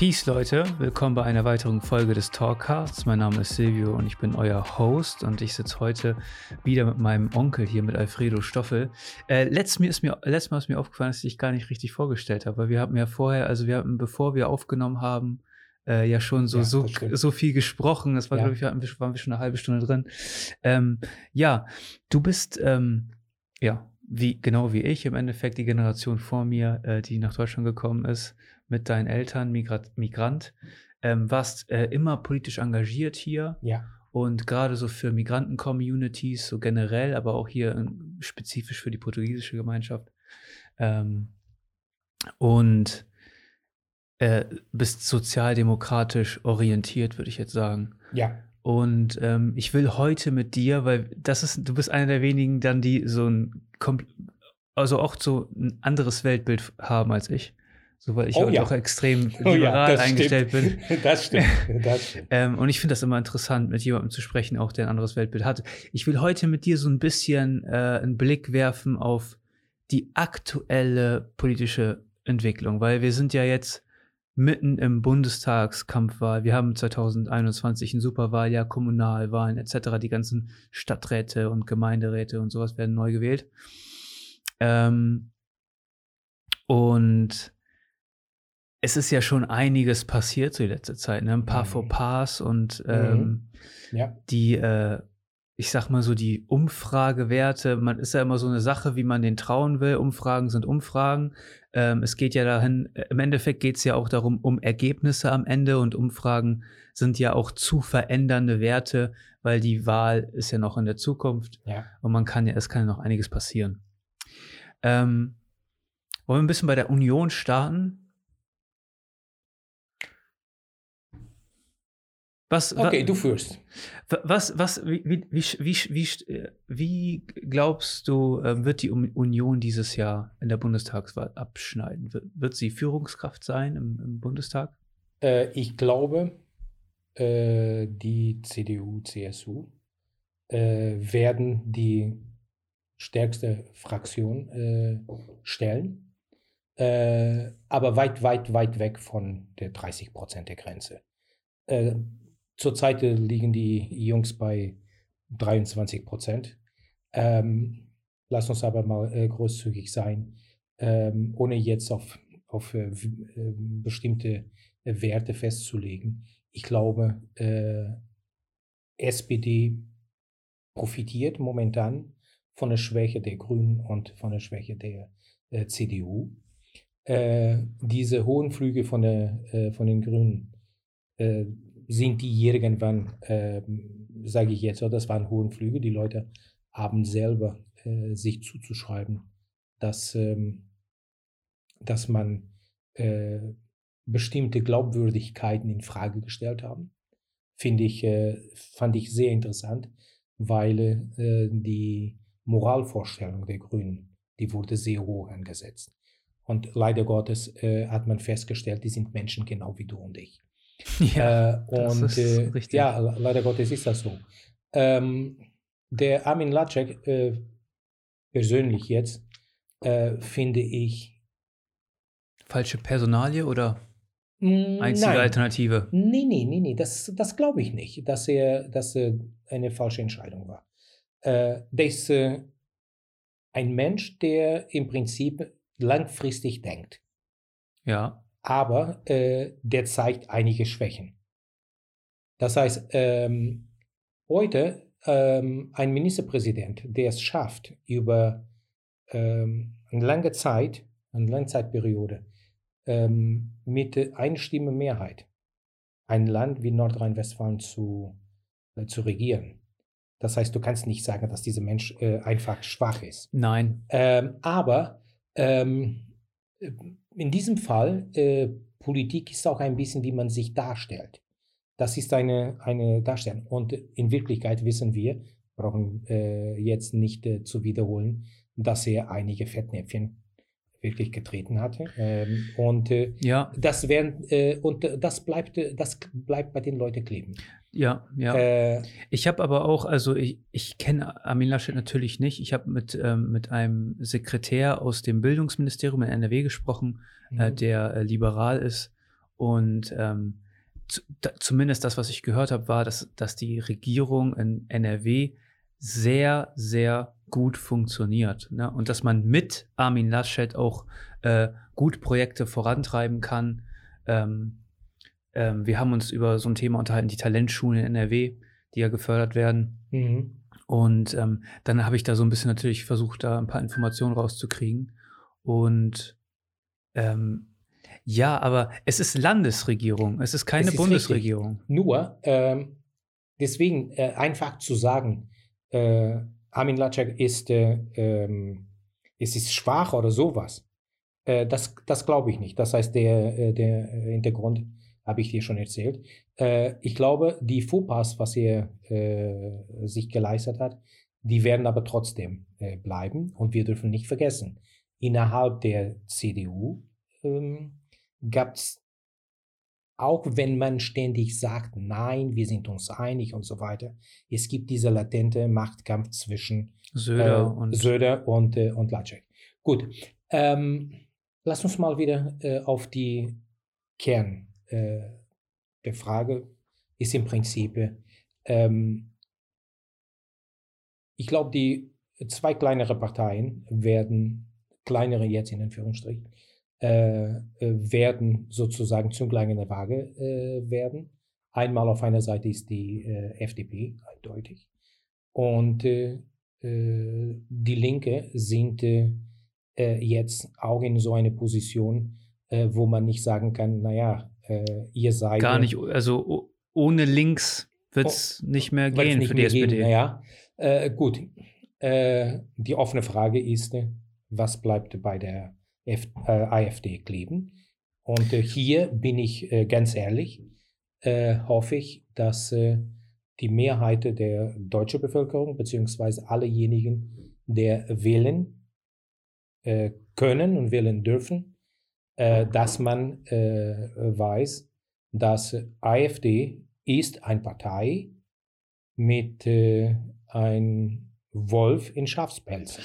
Peace, Leute. Willkommen bei einer weiteren Folge des Talkcasts. Mein Name ist Silvio und ich bin euer Host und ich sitze heute wieder mit meinem Onkel hier, mit Alfredo Stoffel. Äh, letztes, Mal ist mir, letztes Mal ist mir aufgefallen, dass ich dich gar nicht richtig vorgestellt habe, weil wir haben ja vorher, also wir haben, bevor wir aufgenommen haben, äh, ja schon so, Ja, so, so viel gesprochen. Das war, Ja. glaube ich, waren wir schon eine halbe Stunde drin. Ähm, ja, du bist, ähm, ja, wie, genau wie ich, im Endeffekt die Generation vor mir, äh, die nach Deutschland gekommen ist, mit deinen Eltern, Migrat, Migrant, ähm, warst äh, immer politisch engagiert hier Ja, und gerade so für Migranten-Communities, so generell, aber auch hier spezifisch für die portugiesische Gemeinschaft. Ähm, und äh, bist sozialdemokratisch orientiert, würde ich jetzt sagen. ja, Und ähm, ich will heute mit dir, weil das ist, du bist einer der wenigen dann, die so ein, also auch so ein anderes Weltbild haben als ich. So, weil ich Oh ja. auch extrem Oh ja, liberal das eingestellt bin. stimmt. Das stimmt. Das stimmt. Ähm, und ich finde das immer interessant, mit jemandem zu sprechen, auch der ein anderes Weltbild hat. Ich will heute mit dir so ein bisschen äh, einen Blick werfen auf die aktuelle politische Entwicklung, weil wir sind ja jetzt mitten im Bundestagskampfwahl. Wir haben 2021 ein Superwahljahr, Kommunalwahlen etc. Die ganzen Stadträte und Gemeinderäte und sowas werden neu gewählt. Ähm, und es ist ja schon einiges passiert so die letzte Zeit, ne? Ein paar Mhm. Fauxpas und ähm, Ja, die, äh, ich sag mal so, die Umfragewerte, man ist ja immer so eine Sache, wie man den trauen will. Umfragen sind Umfragen. Ähm, es geht ja dahin, äh, im Endeffekt geht es ja auch darum, um Ergebnisse am Ende und Umfragen sind ja auch zu verändernde Werte, weil die Wahl ist ja noch in der Zukunft ja. und man kann ja, es kann ja noch einiges passieren. Ähm, wollen wir ein bisschen bei der Union starten? Was, wa- Okay, du führst. Wa- Was, was, wie, wie, wie, wie, wie, glaubst du, ähm, wird die Un- Union dieses Jahr in der Bundestagswahl abschneiden? Wird, sie Führungskraft sein im, im Bundestag? Äh, ich glaube, äh, die CDU, CSU äh, werden die stärkste Fraktion äh, stellen, äh, aber weit, weit, weit weg von der 30% der Grenze. Äh, zurzeit liegen die Jungs bei 23 Prozent. Ähm, lass uns aber mal äh, großzügig sein, ähm, ohne jetzt auf, auf äh, w- äh, bestimmte Werte festzulegen. Ich glaube, äh, SPD profitiert momentan von der Schwäche der Grünen und von der Schwäche der äh, CDU. Äh, diese hohen Flüge von, der, äh, von den Grünen sind die irgendwann, äh, sage ich jetzt, oh, das waren hohen Flüge. Die Leute haben selber äh, sich zuzuschreiben, dass, ähm, dass man äh, bestimmte Glaubwürdigkeiten in Frage gestellt haben. Finde ich, äh, fand ich sehr interessant, weil äh, die Moralvorstellung der Grünen, die wurde sehr hoch angesetzt. Und leider Gottes äh, hat man festgestellt, die sind Menschen genau wie du und ich. äh, das und ist äh, richtig. ja, le- leider Gottes ist das so. Ähm, der Armin Laschet, äh, persönlich jetzt, äh, finde ich. Falsche Personalie oder einzige nein. Alternative? Nee, nee, nee, nee, das, das glaube ich nicht, dass er, dass er eine falsche Entscheidung war. Äh, der ist äh, ein Mensch, der im Prinzip langfristig denkt, Ja, aber äh, der zeigt einige Schwächen. Das heißt, ähm, heute ähm, ein Ministerpräsident, der es schafft, über ähm, eine lange Zeit, eine Langzeitperiode, ähm, mit äh, Einstimme Mehrheit ein Land wie Nordrhein-Westfalen zu, äh, zu regieren. Das heißt, du kannst nicht sagen, dass dieser Mensch äh, einfach schwach ist. nein. Ähm, aber ähm, äh, in diesem Fall, äh, Politik ist auch ein bisschen, wie man sich darstellt. Das ist eine, eine Darstellung. Und in Wirklichkeit wissen wir, brauchen äh, jetzt nicht äh, zu wiederholen, dass er einige Fettnäpfchen wirklich getreten hatte. Ähm, und äh, Ja, das werden, äh, und äh, das bleibt, äh, das bleibt bei den Leuten kleben. Ja, ja. Äh, Ich habe aber auch, also ich, ich kenne Armin Laschet natürlich nicht. Ich habe mit, ähm, mit einem Sekretär aus dem Bildungsministerium in NRW gesprochen, äh, mhm. der äh, liberal ist. Und ähm, da, zumindest das, was ich gehört habe, war, dass, dass die Regierung in NRW sehr, sehr gut funktioniert. Ne? Und dass man mit Armin Laschet auch äh, gut Projekte vorantreiben kann. Ähm, ähm, wir haben uns über so ein Thema unterhalten, die Talentschulen in NRW, die ja gefördert werden. Mhm. Und ähm, dann habe ich da so ein bisschen natürlich versucht, da ein paar Informationen rauszukriegen. Und ähm, ja, aber es ist Landesregierung, es ist keine Es ist Bundesregierung. richtig. Nur, ähm, deswegen äh, einfach zu sagen, äh, Armin Laschet ist, äh, ähm, es ist schwach oder sowas, äh, das, das glaube ich nicht. Das heißt, der, äh, der äh, Hintergrund habe ich dir schon erzählt. Äh, ich glaube, die Fauxpas, was er äh, sich geleistet hat, die werden aber trotzdem äh, bleiben. Und wir dürfen nicht vergessen, innerhalb der CDU ähm, gab es, auch wenn man ständig sagt, nein, wir sind uns einig und so weiter, es gibt dieser latente Machtkampf zwischen Söder äh, und Söder und, äh, und Laschet. Gut, ähm, lass uns mal wieder äh, auf die Kern äh, der Frage ist im Prinzip, ähm, ich glaube, die zwei kleinere Parteien werden, kleinere jetzt in Anführungsstrichen, äh, werden sozusagen Zünglein in der Waage äh, werden. Einmal auf einer Seite ist die äh, FDP, eindeutig. Und äh, äh, die Linke sind jetzt auch in so eine Position, wo man nicht sagen kann, naja, äh, ihr seid. gar nicht, also ohne links wird es nicht mehr Oh, Weil es gehen nicht für die mehr SPD. Geht, naja, äh, gut. Äh, die offene Frage ist, was bleibt bei der F äh, AfD kleben? Und äh, hier bin ich äh, ganz ehrlich, hoffe ich, dass die Mehrheit der deutschen Bevölkerung, beziehungsweise allejenigen, der wählen äh, können und wählen dürfen, äh, dass man äh, weiß, dass AfD ist eine Partei mit äh, ein Wolf in Schafspelzen.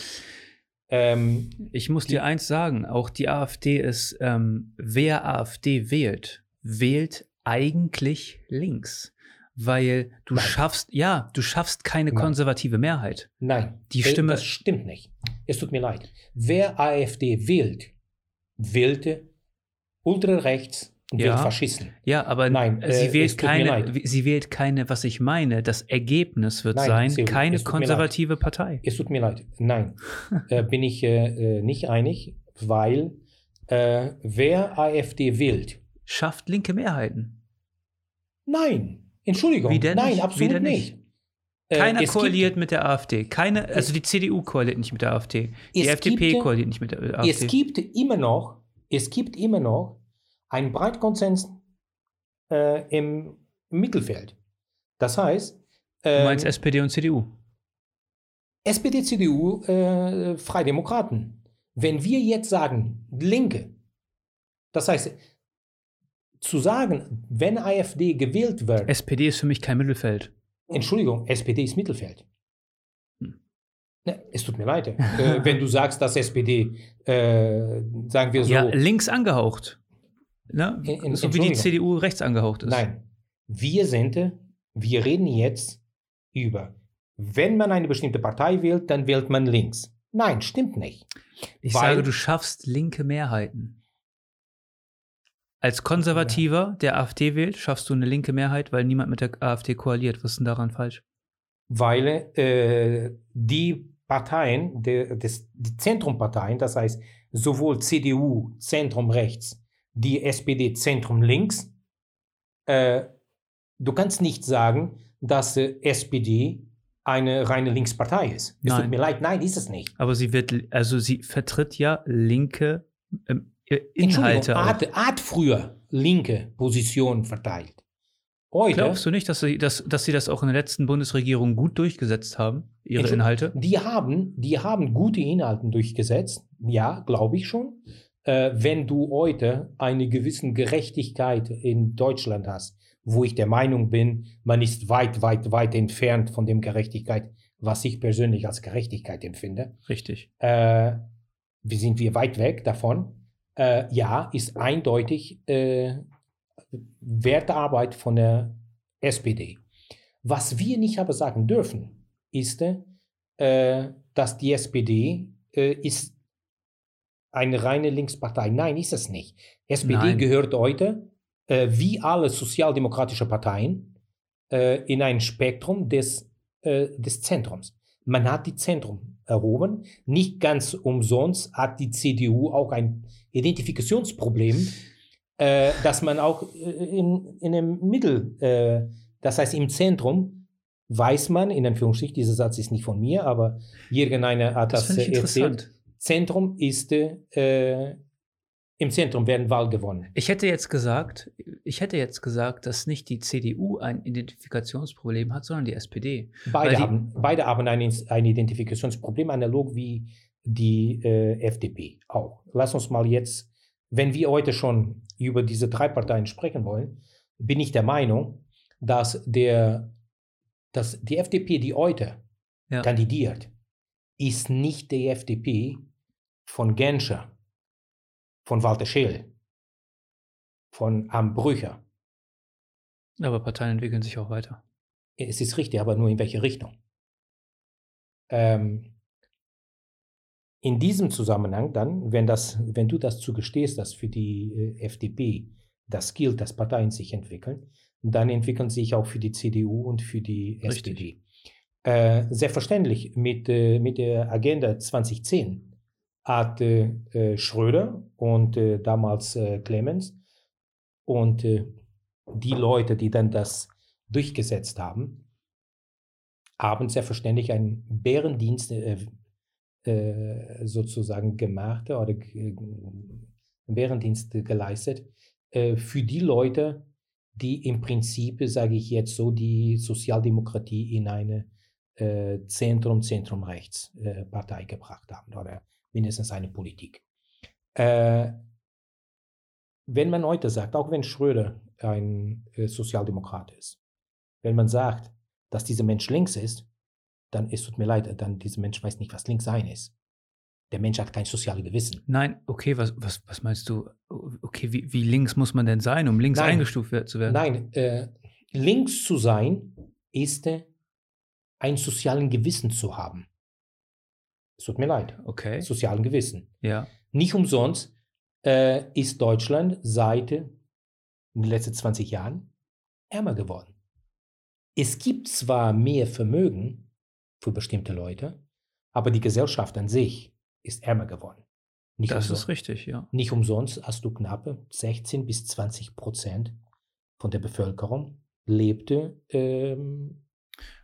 Ähm, Ich muss Die- dir eins sagen, auch die AfD ist, ähm, wer AfD wählt, wählt eigentlich links. Weil du Nein. schaffst, ja, du schaffst keine Nein. konservative Mehrheit. nein, Die äh, Stimme- das stimmt nicht. Es tut mir leid. Wer AfD wählt, wählte ultrarechts und Ja. wählt Faschisten. Ja, aber Nein, äh, sie, äh, wählt keine, sie wählt keine, was ich meine. Das Ergebnis wird Nein, sein, Silvio, keine konservative Partei. Es tut mir leid. Nein, äh, bin ich äh, äh, nicht einig, weil äh, wer AfD wählt, Schafft linke Mehrheiten. nein, Entschuldigung, nein, nicht? absolut denn nicht. Äh, Keiner es koaliert gibt, mit der AfD. Keine, also die CDU koaliert nicht mit der AfD. Die FDP gibt- koaliert nicht mit der AfD. Es gibt immer noch, es gibt immer noch einen Breitkonsens äh, im Mittelfeld. Das heißt, du ähm, meinst SPD und CDU? SPD, CDU, äh, Freidemokraten. Wenn wir jetzt sagen, Linke, das heißt, zu sagen, wenn AfD gewählt wird, SPD ist für mich kein Mittelfeld. Entschuldigung, SPD ist Mittelfeld. Hm. Ne, es tut mir leid, äh, wenn du sagst, dass SPD, äh, sagen wir so, Ja, links angehaucht. Ne? In- in- so wie die. CDU rechts angehaucht ist. Nein, wir sind, wir reden jetzt über, wenn man eine bestimmte Partei wählt, dann wählt man links. Nein, stimmt nicht. Ich Weil- sage, du schaffst linke Mehrheiten. Als Konservativer, der AfD wählt, schaffst du eine linke Mehrheit, weil niemand mit der AfD koaliert. Was ist denn daran falsch? Weil äh, die Parteien, des, die Zentrumparteien, das heißt sowohl CDU, Zentrum rechts, die SPD, Zentrum links, äh, du kannst nicht sagen, dass äh, SPD eine reine Linkspartei ist. Es Nein. tut mir leid, nein, ist es nicht. Aber sie wird, also sie vertritt ja linke ähm, äh, Inhalte. Auch. Hat, hat früher linke Positionen verteilt. Heute, Glaubst du nicht, dass sie, dass, dass sie das auch in der letzten Bundesregierung gut durchgesetzt haben, ihre Inhalte? Die haben, die haben gute Inhalte durchgesetzt. Ja, glaube ich schon. Äh, wenn du heute eine gewisse Gerechtigkeit in Deutschland hast, wo ich der Meinung bin, man ist weit, weit, weit entfernt von dem Gerechtigkeit, was ich persönlich als Gerechtigkeit empfinde. Richtig. Äh, wie sind wir weit weg davon? Äh, ja, ist eindeutig äh, Wertarbeit von der SPD. Was wir nicht aber sagen dürfen, ist, äh, dass die SPD äh, ist eine reine Linkspartei. Nein, ist es nicht. SPD Nein. gehört heute, äh, wie alle sozialdemokratische Parteien, äh, in ein Spektrum des, des Zentrums. Man hat die Zentrum erhoben. Nicht ganz umsonst hat die CDU auch ein Identifikationsproblem, äh, dass man auch äh, in, in dem Mittel, äh, das heißt im Zentrum, weiß man, in Anführungsstrichen, dieser Satz ist nicht von mir, aber irgendeiner hat Das das, äh, erzählt. Zentrum ist, äh, im Zentrum werden Wahl gewonnen. Ich hätte jetzt gesagt, ich hätte jetzt gesagt, dass nicht die CDU ein Identifikationsproblem hat, sondern die SPD. Beide die- haben, beide haben ein, ein Identifikationsproblem, analog wie die äh, FDP auch. Lass uns mal jetzt, wenn wir heute schon über diese drei Parteien sprechen wollen, bin ich der Meinung, dass, der, dass die FDP, die heute Ja. kandidiert, ist nicht die FDP von Genscher, von Walter Scheel, von Ambrücher. Aber Parteien entwickeln sich auch weiter. Es ist richtig, aber nur in welche Richtung? Ähm, in diesem Zusammenhang dann, wenn, das, wenn du das zugestehst, dass für die äh, FDP das gilt, dass Parteien sich entwickeln, dann entwickeln sich auch für die CDU und für die Richtig. SPD. Äh, selbstverständlich, mit, äh, mit der Agenda 2010 hat äh, Schröder und äh, damals äh, Clemens. Und äh, die Leute, die dann das durchgesetzt haben, haben selbstverständlich einen Bärendienst äh, äh, sozusagen gemacht oder Bärendienst geleistet für die Leute, die im Prinzip, sage ich jetzt so, die Sozialdemokratie in eine Zentrum-Zentrum-Rechts-Partei gebracht haben oder mindestens eine Politik. Äh, wenn man heute sagt, auch wenn Schröder ein äh, Sozialdemokrat ist, wenn man sagt, dass dieser Mensch links ist, dann es tut mir leid, dann dieser Mensch weiß nicht, was links sein ist. Der Mensch hat kein soziales Gewissen. Nein, okay, was, was, was meinst du? Okay, wie, wie links muss man denn sein, um links Nein. eingestuft zu werden? Nein, äh, links zu sein ist äh, ein sozialen Gewissen zu haben. Es tut mir leid. Okay, Sozialen Gewissen. ja. Nicht umsonst äh, ist Deutschland seit äh, den letzten 20 Jahren ärmer geworden. Es gibt zwar mehr Vermögen für bestimmte Leute, aber die Gesellschaft an sich ist ärmer geworden. Nicht, Das umsonst, ist richtig, ja. nicht umsonst hast du knappe 16 bis 20 Prozent von der Bevölkerung lebte. Ähm,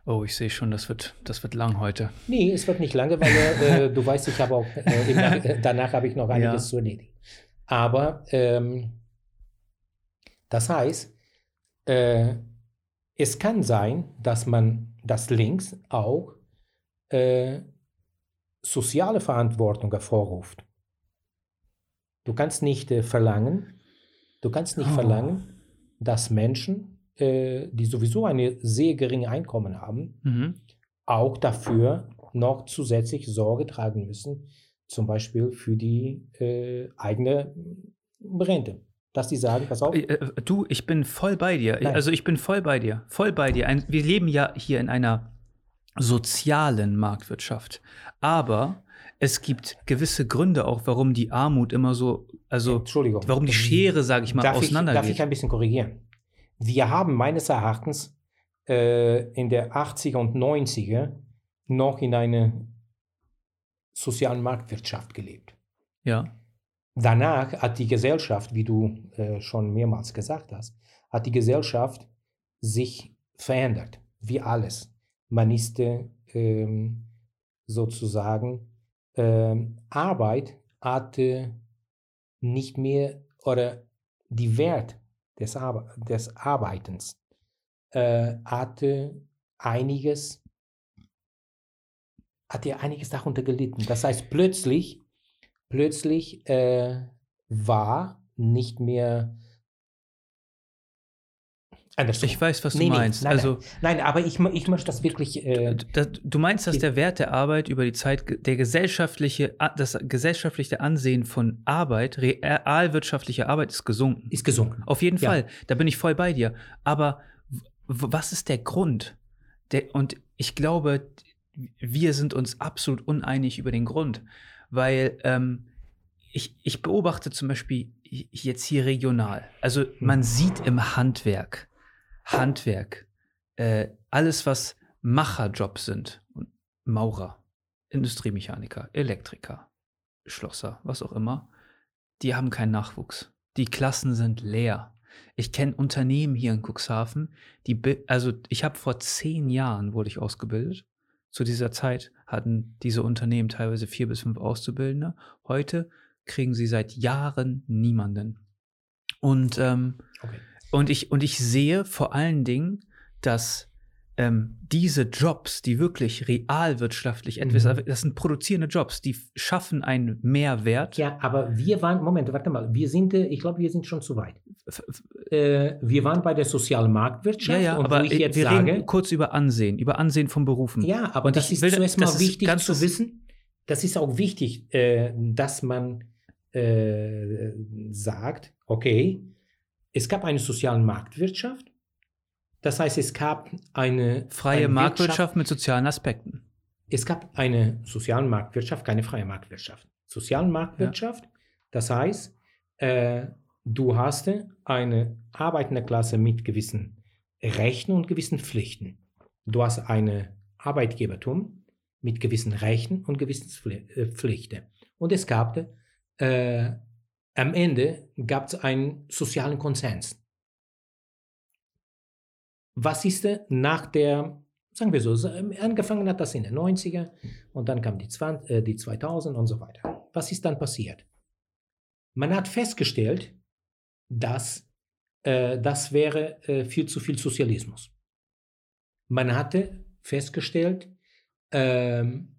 Oh, ich sehe schon, das wird, das wird lang heute. nee, es wird nicht lange, weil äh, du weißt, ich habe auch äh, im Nach- äh, danach habe ich noch einiges Ja. zu erledigen. Aber ähm, das heißt, äh, es kann sein, dass man das links auch äh, soziale Verantwortung hervorruft. Du kannst nicht äh, verlangen, du kannst nicht Oh. verlangen, dass Menschen, äh, die sowieso eine sehr geringe Einkommen haben, Mhm. auch dafür noch zusätzlich Sorge tragen müssen, zum Beispiel für die äh, eigene Rente. Dass die sagen, pass auf, Äh, äh, Du, ich bin voll bei dir. Nein. Also ich bin voll bei dir. Voll bei dir. Ein, wir leben ja hier in einer sozialen Marktwirtschaft. Aber es gibt gewisse Gründe auch, warum die Armut immer so, also Entschuldigung. warum die Schere, sage ich mal, darf ich, auseinander darf ich ein bisschen korrigieren? Wir haben meines Erachtens äh, in der 80er und 90er noch in einer sozialen Marktwirtschaft gelebt. ja. Danach hat die Gesellschaft, wie du äh, schon mehrmals gesagt hast, hat die Gesellschaft sich verändert, wie alles. Man ist äh, ähm, sozusagen, ähm, Arbeit hatte nicht mehr, oder die Wert des, Arbe des Arbeitens äh, hatte einiges, hat ja einiges darunter gelitten. Das heißt, plötzlich plötzlich äh, war nicht mehr, andersrum. Ich weiß, was du Nee, nee, meinst. nein, also, Nein, aber ich, ich möchte das wirklich. Äh, das, du meinst, dass der Wert der Arbeit über die Zeit, der gesellschaftliche, das gesellschaftliche Ansehen von Arbeit, realwirtschaftliche Arbeit ist gesunken. ist gesunken. Auf jeden Ja. Fall, da bin ich voll bei dir. Aber was ist der Grund? Der, und ich glaube, wir sind uns absolut uneinig über den Grund, weil ähm, ich, ich beobachte zum Beispiel jetzt hier regional. Also man sieht im Handwerk, Handwerk, äh, alles was Macherjobs sind, Maurer, Industriemechaniker, Elektriker, Schlosser, was auch immer, die haben keinen Nachwuchs. Die Klassen sind leer. Ich kenne Unternehmen hier in Cuxhaven, die, also ich habe vor zehn Jahren wurde ich ausgebildet. Zu dieser Zeit hatten diese Unternehmen teilweise vier bis fünf Auszubildende. Heute kriegen sie seit Jahren niemanden. Und, ähm, Okay. Und, ich, und ich sehe vor allen Dingen, dass ähm, diese Jobs, die wirklich realwirtschaftlich etwas, Mhm. das sind produzierende Jobs, die schaffen einen Mehrwert. Ja, aber wir waren, Moment, warte mal, wir sind, äh, ich glaube, wir sind schon zu weit. Äh, wir waren bei der sozialen Marktwirtschaft Ja, ja, und aber wo ich jetzt wir sage, reden kurz über Ansehen, über Ansehen von Berufen. ja, aber Und das ist will- zuerst mal wichtig ganz zu wissen. Das ist auch wichtig, äh, dass man äh, sagt, okay, es gab eine soziale Marktwirtschaft. Das heißt, es gab eine Freie eine Marktwirtschaft mit sozialen Aspekten. Es gab eine soziale Marktwirtschaft, keine freie Marktwirtschaft. Soziale Marktwirtschaft, das heißt, äh, du hast eine arbeitende Klasse mit gewissen Rechten und gewissen Pflichten. Du hast eine Arbeitgebertum mit gewissen Rechten und gewissen äh, Pflichten. Und es gab, äh, am Ende gab es einen sozialen Konsens. Was ist nach der sagen wir so, so, ähm, angefangen hat das in den 90er und dann kam die, 20, äh, die 2000 und so weiter. Was ist dann passiert? Man hat festgestellt, dass äh, das wäre äh, viel zu viel Sozialismus. Man hatte festgestellt, ähm,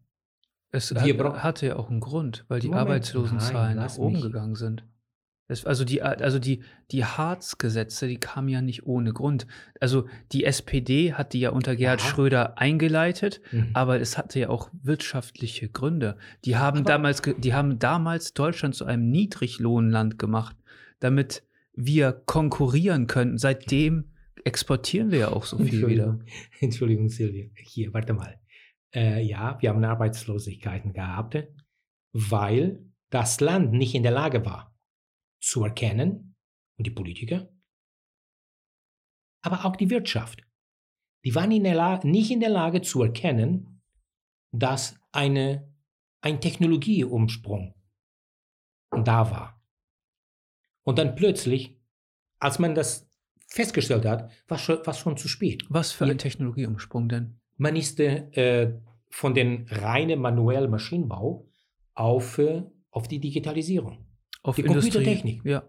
Es hat, hatte ja auch einen Grund, weil die Moment, Arbeitslosenzahlen nein, nach oben mich. gegangen sind. Es, also die, also die, die Harz-Gesetze, die kamen ja nicht ohne Grund. Also die SPD hat die ja unter Gerhard Ja. Schröder eingeleitet, mhm. aber es hatte ja auch wirtschaftliche Gründe. Die haben Aber- damals, die haben damals Deutschland zu einem Niedriglohnland gemacht, damit wir konkurrieren können. Seitdem exportieren wir ja auch so viel wieder. Entschuldigung, Silvia. Hier, warte mal. Äh, ja, wir haben Arbeitslosigkeiten gehabt, weil das Land nicht in der Lage war zu erkennen, und die Politiker, aber auch die Wirtschaft, die waren in nicht in der Lage zu erkennen, dass eine, ein Technologieumsprung da war. Und dann plötzlich, als man das festgestellt hat, war schon, war schon zu spät. Was für ein Technologieumsprung denn? Man ist äh, von den reinen manuellen Maschinenbau auf, äh, auf die Digitalisierung. Auf Die Industrie. Computertechnik. Ja,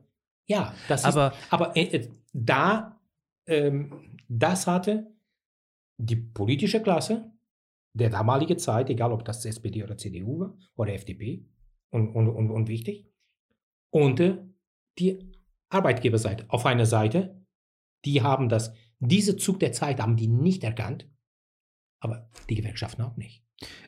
Ja, das ist, aber aber äh, äh, da, ähm, das hatte die politische Klasse der damaligen Zeit, egal ob das SPD oder CDU war oder FDP und, und, und, und wichtig, und äh, die Arbeitgeberseite. Auf einer Seite, die haben das, diese Zug der Zeit haben die nicht erkannt, aber die Gewerkschaften auch nicht.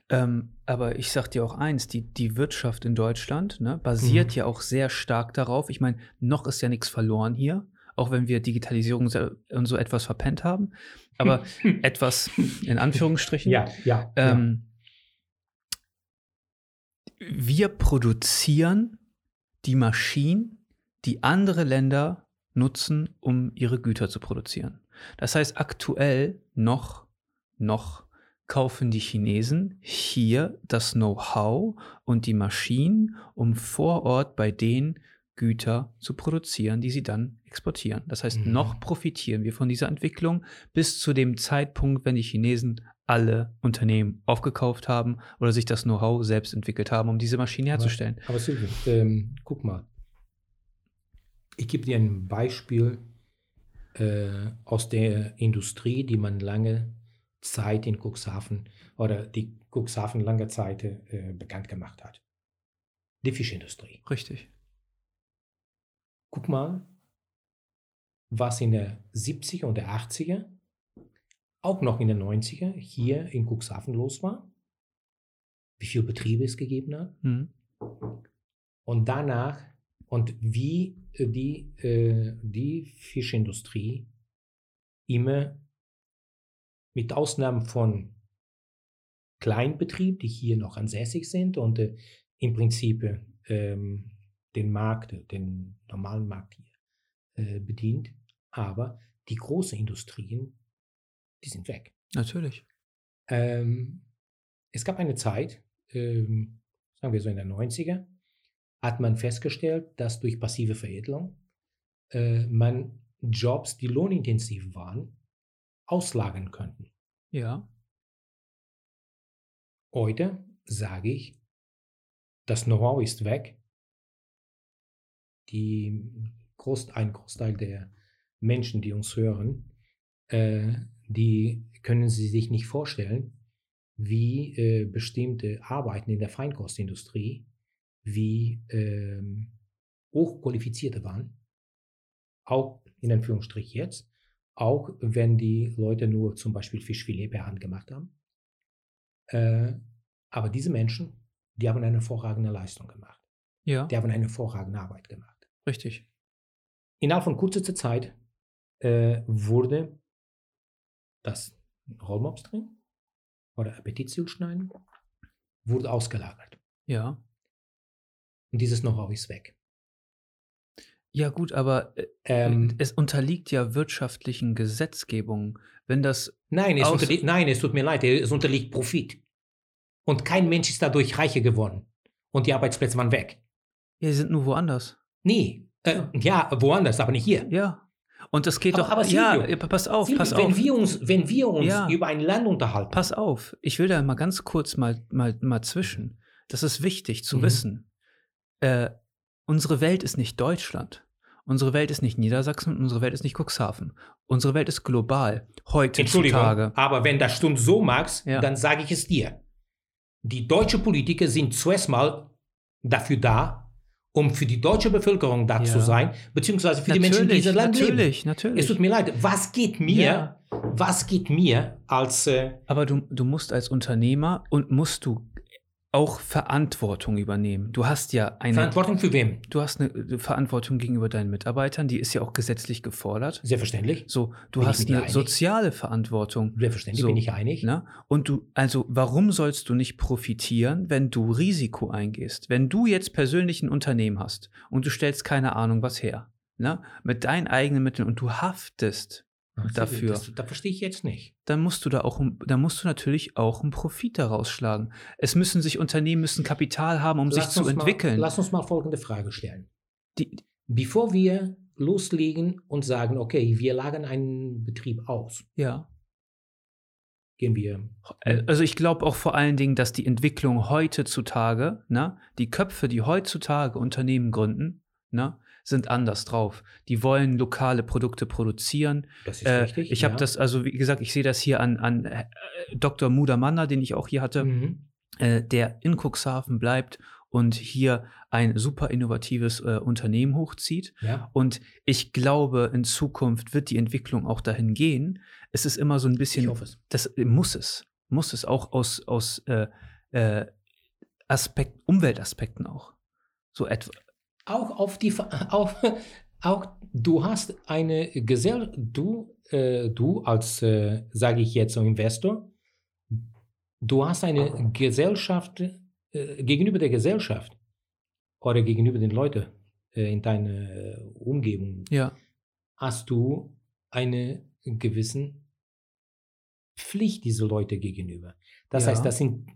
Ähm, aber ich sag dir auch eins, die, die Wirtschaft in Deutschland ne, basiert Mhm. ja auch sehr stark darauf. Ich meine, noch ist ja nichts verloren hier, auch wenn wir Digitalisierung und so etwas verpennt haben. Aber etwas in Anführungsstrichen. ja, ja. Ähm, Wir produzieren die Maschinen, die andere Länder nutzen, um ihre Güter zu produzieren. Das heißt, aktuell noch, noch kaufen die Chinesen hier das Know-how und die Maschinen, um vor Ort bei denen Güter zu produzieren, die sie dann exportieren. Das heißt, Mhm. noch profitieren wir von dieser Entwicklung bis zu dem Zeitpunkt, wenn die Chinesen alle Unternehmen aufgekauft haben oder sich das Know-how selbst entwickelt haben, um diese Maschinen herzustellen. Aber Silvia, ähm, guck mal. Ich gebe dir ein Beispiel äh, aus der Industrie, die man lange Zeit in Cuxhaven oder die Cuxhaven lange Zeit äh, bekannt gemacht hat. Die Fischindustrie. Richtig. Guck mal, was in der 70er und der 80er, auch noch in den 90er hier in Cuxhaven los war, wie viele Betriebe es gegeben hat Mhm. und danach und wie äh, die, äh, die Fischindustrie immer mit Ausnahme von Kleinbetrieben, die hier noch ansässig sind und äh, im Prinzip äh, ähm, den Markt, den normalen Markt hier äh, bedient, aber die großen Industrien, die sind weg. Natürlich. Ähm, es gab eine Zeit, ähm, sagen wir so in den 90er, hat man festgestellt, dass durch passive Veredelung äh, man Jobs, die lohnintensiv waren, auslagern könnten. Ja. Heute sage ich, das Know-how ist weg. Die Groß, ein Großteil der Menschen, die uns hören, äh, die können sie sich nicht vorstellen, wie äh, bestimmte Arbeiten in der Feinkostindustrie, wie ähm, hochqualifizierte waren, auch in Anführungsstrich jetzt, auch wenn die Leute nur zum Beispiel Fischfilet per Hand gemacht haben. Äh, aber diese Menschen, die haben eine hervorragende Leistung gemacht. Ja. Die haben eine hervorragende Arbeit gemacht. Richtig. Innerhalb von kurzer Zeit äh, wurde das Rollmops drin oder Appetitziel schneiden, wurde ausgelagert. Ja. Und dieses Know-how ist weg. Ja, gut, aber äh, Ähm, es unterliegt ja wirtschaftlichen Gesetzgebungen. Wenn das, nein, es unterliegt, nein, es tut mir leid, es unterliegt Profit. Und kein Mensch ist dadurch reicher geworden. Und die Arbeitsplätze waren weg. ja, die sind nur woanders. Nee, äh, ja, woanders, aber nicht hier. Ja. Und das geht Aber- doch. aber Silvio, ja, pass auf, Silvio, pass wenn auf. wir uns, wenn wir uns Ja. über ein Land unterhalten, Pass auf, ich will da mal ganz kurz mal, mal, mal zwischen. Das ist wichtig zu Mhm. wissen. Äh, unsere Welt ist nicht Deutschland. Unsere Welt ist nicht Niedersachsen, unsere Welt ist nicht Cuxhaven. Unsere Welt ist global. Entschuldigung, Heutzutage. aber wenn das Stunde so magst, Ja. dann sage ich es dir. Die deutschen Politiker sind zuerst mal dafür da, um für die deutsche Bevölkerung da Ja. zu sein, beziehungsweise für die Menschen, die in Natürlich, diesem Land leben. natürlich, natürlich. Es tut mir leid, was geht mir, Ja. was geht mir als, äh, Aber du, du musst als Unternehmer und musst du auch Verantwortung übernehmen. Du hast ja eine, Verantwortung für wem? du hast eine Verantwortung gegenüber deinen Mitarbeitern, die ist ja auch gesetzlich gefordert. Selbstverständlich. So, du Bin hast eine soziale Verantwortung. Selbstverständlich So, bin ich einig. Ne? Und du, also warum sollst du nicht profitieren, wenn du Risiko eingehst? Wenn du jetzt persönlich ein Unternehmen hast und du stellst keine Ahnung was her, ne? mit deinen eigenen Mitteln und du haftest, dafür. Das, das verstehe ich jetzt nicht. dann musst du da auch, dann musst du natürlich auch einen Profit daraus schlagen. Es müssen sich Unternehmen müssen Kapital haben, um sich Lass zu uns entwickeln. Mal, lass uns mal folgende Frage stellen. Die, Bevor wir loslegen und sagen, okay, wir lagern einen Betrieb aus, ja. gehen wir. Äh, Also ich glaube auch vor allen Dingen, dass die Entwicklung heutzutage, ne, die Köpfe, die heutzutage Unternehmen gründen, ne, sind anders drauf. Die wollen lokale Produkte produzieren. Das ist Äh, richtig. ich habe ja. das, also wie gesagt, ich sehe das hier an, an äh, Dr. Mudermanner, den ich auch hier hatte, Mhm. äh, der in Cuxhaven bleibt und hier ein super innovatives äh, Unternehmen hochzieht. Ja. Und ich glaube, in Zukunft wird die Entwicklung auch dahin gehen. Es ist immer so ein Ich bisschen, hoffe es. das muss es, muss es auch aus, aus äh, äh, Aspekt, Umweltaspekten auch. So etwa. Auch auf die, auf, auch du hast eine Gesell, du, äh, du als, äh, sage ich jetzt so Investor, du hast eine Gesellschaft, äh, gegenüber der Gesellschaft oder gegenüber den Leuten äh, in deiner Umgebung, Ja, hast du eine gewissen Pflicht diese Leute gegenüber. Das Ja. heißt, das sind,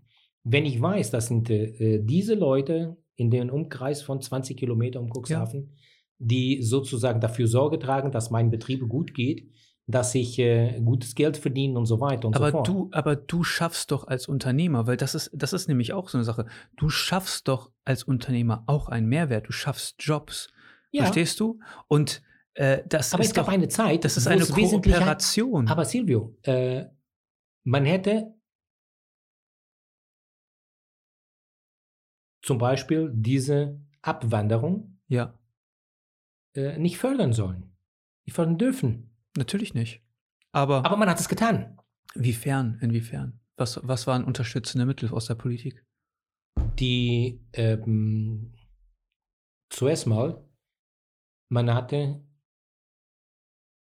wenn ich weiß, das sind äh, diese Leute in den Umkreis von 20 Kilometern um Cuxhaven, die sozusagen dafür Sorge tragen, dass mein Betrieb gut geht, dass ich äh, gutes Geld verdiene und so weiter und so aber fort. du, aber du schaffst doch als Unternehmer, weil das ist, das ist nämlich auch so eine Sache. Du schaffst doch als Unternehmer auch einen Mehrwert. Du schaffst Jobs. ja, Verstehst du? Und äh, das aber ist es gab doch, eine Zeit, das ist eine Kooperation. Aber Silvio, äh, man hätte zum Beispiel diese Abwanderung ja, äh, nicht fördern sollen. Die fördern dürfen. Natürlich nicht. Aber, Aber man hat es getan. inwiefern? Inwiefern? Was, was waren unterstützende Mittel aus der Politik? Die ähm, zuerst mal, man hatte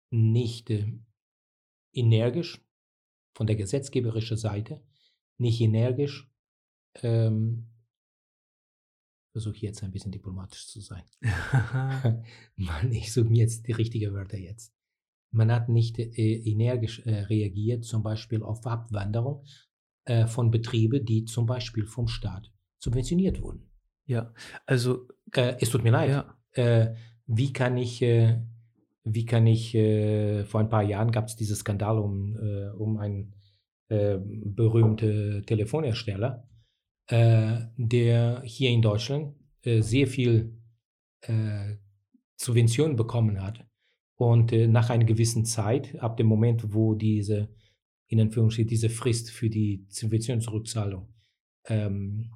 nicht äh, energisch von der gesetzgeberischen Seite, nicht energisch, ähm, versuche jetzt ein bisschen diplomatisch zu sein. Man, ich suche mir jetzt die richtigen Wörter jetzt. Man hat nicht äh, energisch äh, reagiert, zum Beispiel auf Abwanderung äh, von Betrieben, die zum Beispiel vom Staat subventioniert wurden. ja, also, Äh, es tut mir leid. ja, Äh, wie kann ich, äh, wie kann ich, vor ein paar Jahren gab es diesen Skandal um, um einen berühmten Telefonhersteller, äh, der hier in Deutschland äh, sehr viel äh, Subventionen bekommen hat. Und äh, nach einer gewissen Zeit, ab dem Moment, wo diese, in Anführungsstrichen, diese Frist für die Subventionsrückzahlung ähm,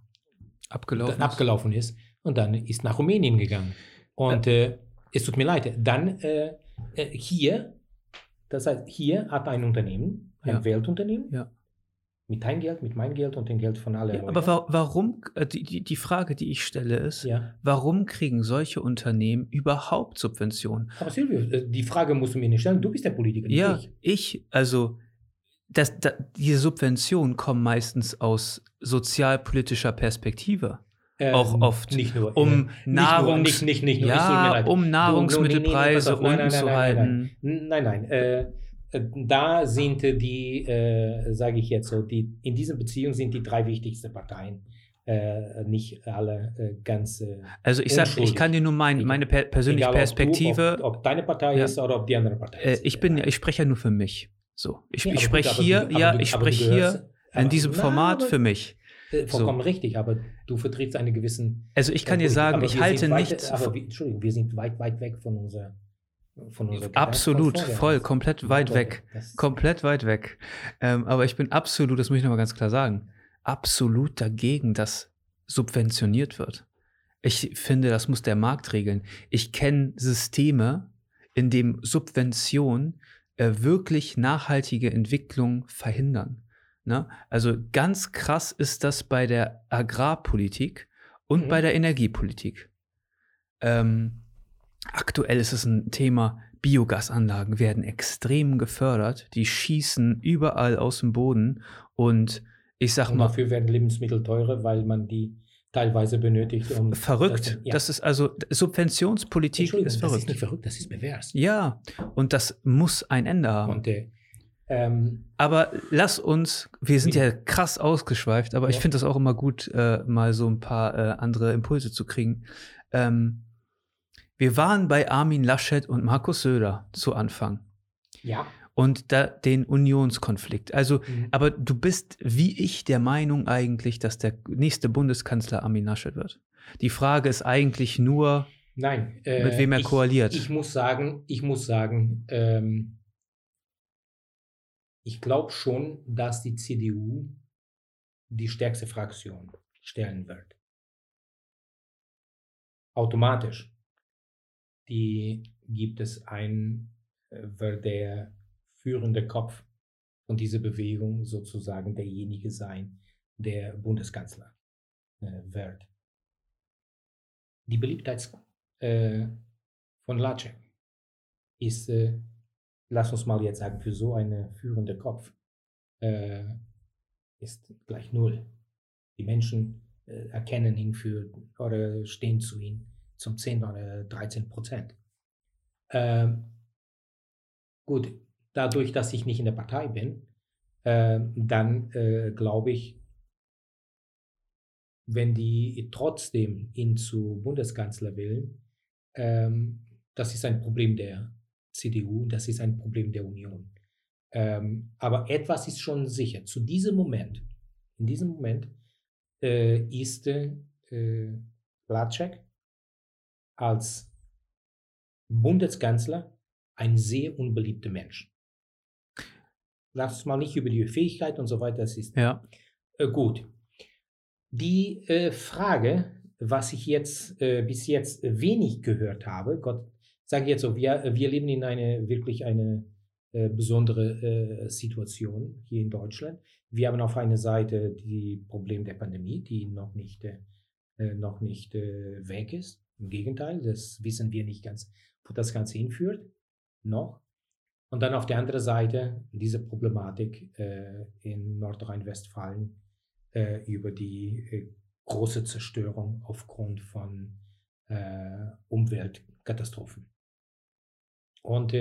abgelaufen. abgelaufen ist und dann ist nach Rumänien gegangen. Und äh, es tut mir leid, dann hier, das heißt, hier hat ein Unternehmen, ein Ja. Weltunternehmen, Ja. Mit dein Geld, mit mein Geld und dem Geld von allen Ja, aber wa warum, äh, die, die, Frage, die ich stelle, ist, ja. warum kriegen solche Unternehmen überhaupt Subventionen? Aber Silvio, äh, die Frage musst du mir nicht stellen, du bist der Politiker, Ja, ich. ich, also, das, da, diese Subventionen kommen meistens aus sozialpolitischer Perspektive. Ähm, auch oft. Nicht nur. Um äh, Nahrungs Nicht, nicht, nicht, nicht nur. ja, um Nahrungsmittelpreise. Nein, nein, nein, nein, halten. Nein, nein. Äh, äh, da sind die, äh, sage ich jetzt so, die, in dieser Beziehung sind die drei wichtigsten Parteien äh, nicht alle äh, ganz. Äh, Also ich sag, ich kann dir nur mein, meine per persönliche egal, ob Perspektive. Du, ob, ob deine Partei Ja. ist oder ob die andere Partei äh, ist. ich bin, ja- ich spreche ja nur für mich. So, ich, Nee, ich spreche hier, du- ja, du- ich spreche hier in diesem Na, Format für mich. Äh, vollkommen richtig, aber du vertrittst einen gewissen. Also ich kann Ja, dir sagen, ich halte weit- nichts. Aber Entschuldigung, wir sind weit, weit weg von unserer. Von unserer Absolut, voll, komplett weit weg. Komplett weit weg. Ähm, aber ich bin absolut, das muss ich nochmal ganz klar sagen, absolut dagegen, dass subventioniert wird. Ich finde, das muss der Markt regeln. Ich kenne Systeme, in dem Subventionen äh, wirklich nachhaltige Entwicklung verhindern. Ne? Also ganz krass ist das bei der Agrarpolitik und Mhm. bei der Energiepolitik. Ähm, aktuell ist es ein Thema, Biogasanlagen werden extrem gefördert. Die schießen überall aus dem Boden. Und ich sag Und mal, dafür werden Lebensmittel teurer, weil man die teilweise benötigt, um. verrückt. Das, ja. Das ist also, Subventionspolitik ist Das verrückt. ist nicht verrückt, das ist pervers. ja, und das muss ein Ende haben. Und äh, ähm, Aber lass uns, wir sind ja krass ausgeschweift, aber ich Ja. finde das auch immer gut, äh, mal so ein paar äh, andere Impulse zu kriegen. Ähm, wir waren bei Armin Laschet und Markus Söder zu Anfang ja. und da den Unionskonflikt. Also, Mhm. aber du bist wie ich der Meinung eigentlich, dass der nächste Bundeskanzler Armin Laschet wird. Die Frage ist eigentlich nur, Nein. äh, Mit wem er ich, koaliert. Ich muss sagen, ich muss sagen, ähm, ich glaube schon, dass die CDU die stärkste Fraktion stellen wird. Automatisch. Die gibt es ein, äh, wird der führende Kopf von dieser Bewegung sozusagen derjenige sein, der Bundeskanzler äh, wird. Die Beliebtheit äh, von Laschet ist, lass uns mal jetzt sagen, für so einen führenden Kopf ist gleich null. Die Menschen erkennen ihn für oder stehen zu ihm zum 10 oder 13 Prozent. Ähm, gut, dadurch, dass ich nicht in der Partei bin, äh, dann äh, glaube ich, wenn die trotzdem ihn zu Bundeskanzler wählen, ähm, das ist ein Problem der CDU, das ist ein Problem der Union. Ähm, aber etwas ist schon sicher. Zu diesem Moment, in diesem Moment äh, ist äh, Latschek als Bundeskanzler ein sehr unbeliebter Mensch. Lass uns mal nicht über die Fähigkeit und so weiter, das ist ja, äh, gut. Die äh, Frage, was ich jetzt äh, bis jetzt wenig gehört habe, Gott sage jetzt so, wir, wir leben in eine wirklich eine äh, besondere äh, Situation hier in Deutschland. Wir haben auf einer Seite die Problem der Pandemie, die noch nicht, äh, noch nicht weg ist. Im Gegenteil, das wissen wir nicht ganz, wo das Ganze hinführt. Noch. Und dann auf der anderen Seite diese Problematik äh, in Nordrhein-Westfalen über die große Zerstörung aufgrund von Umweltkatastrophen. Und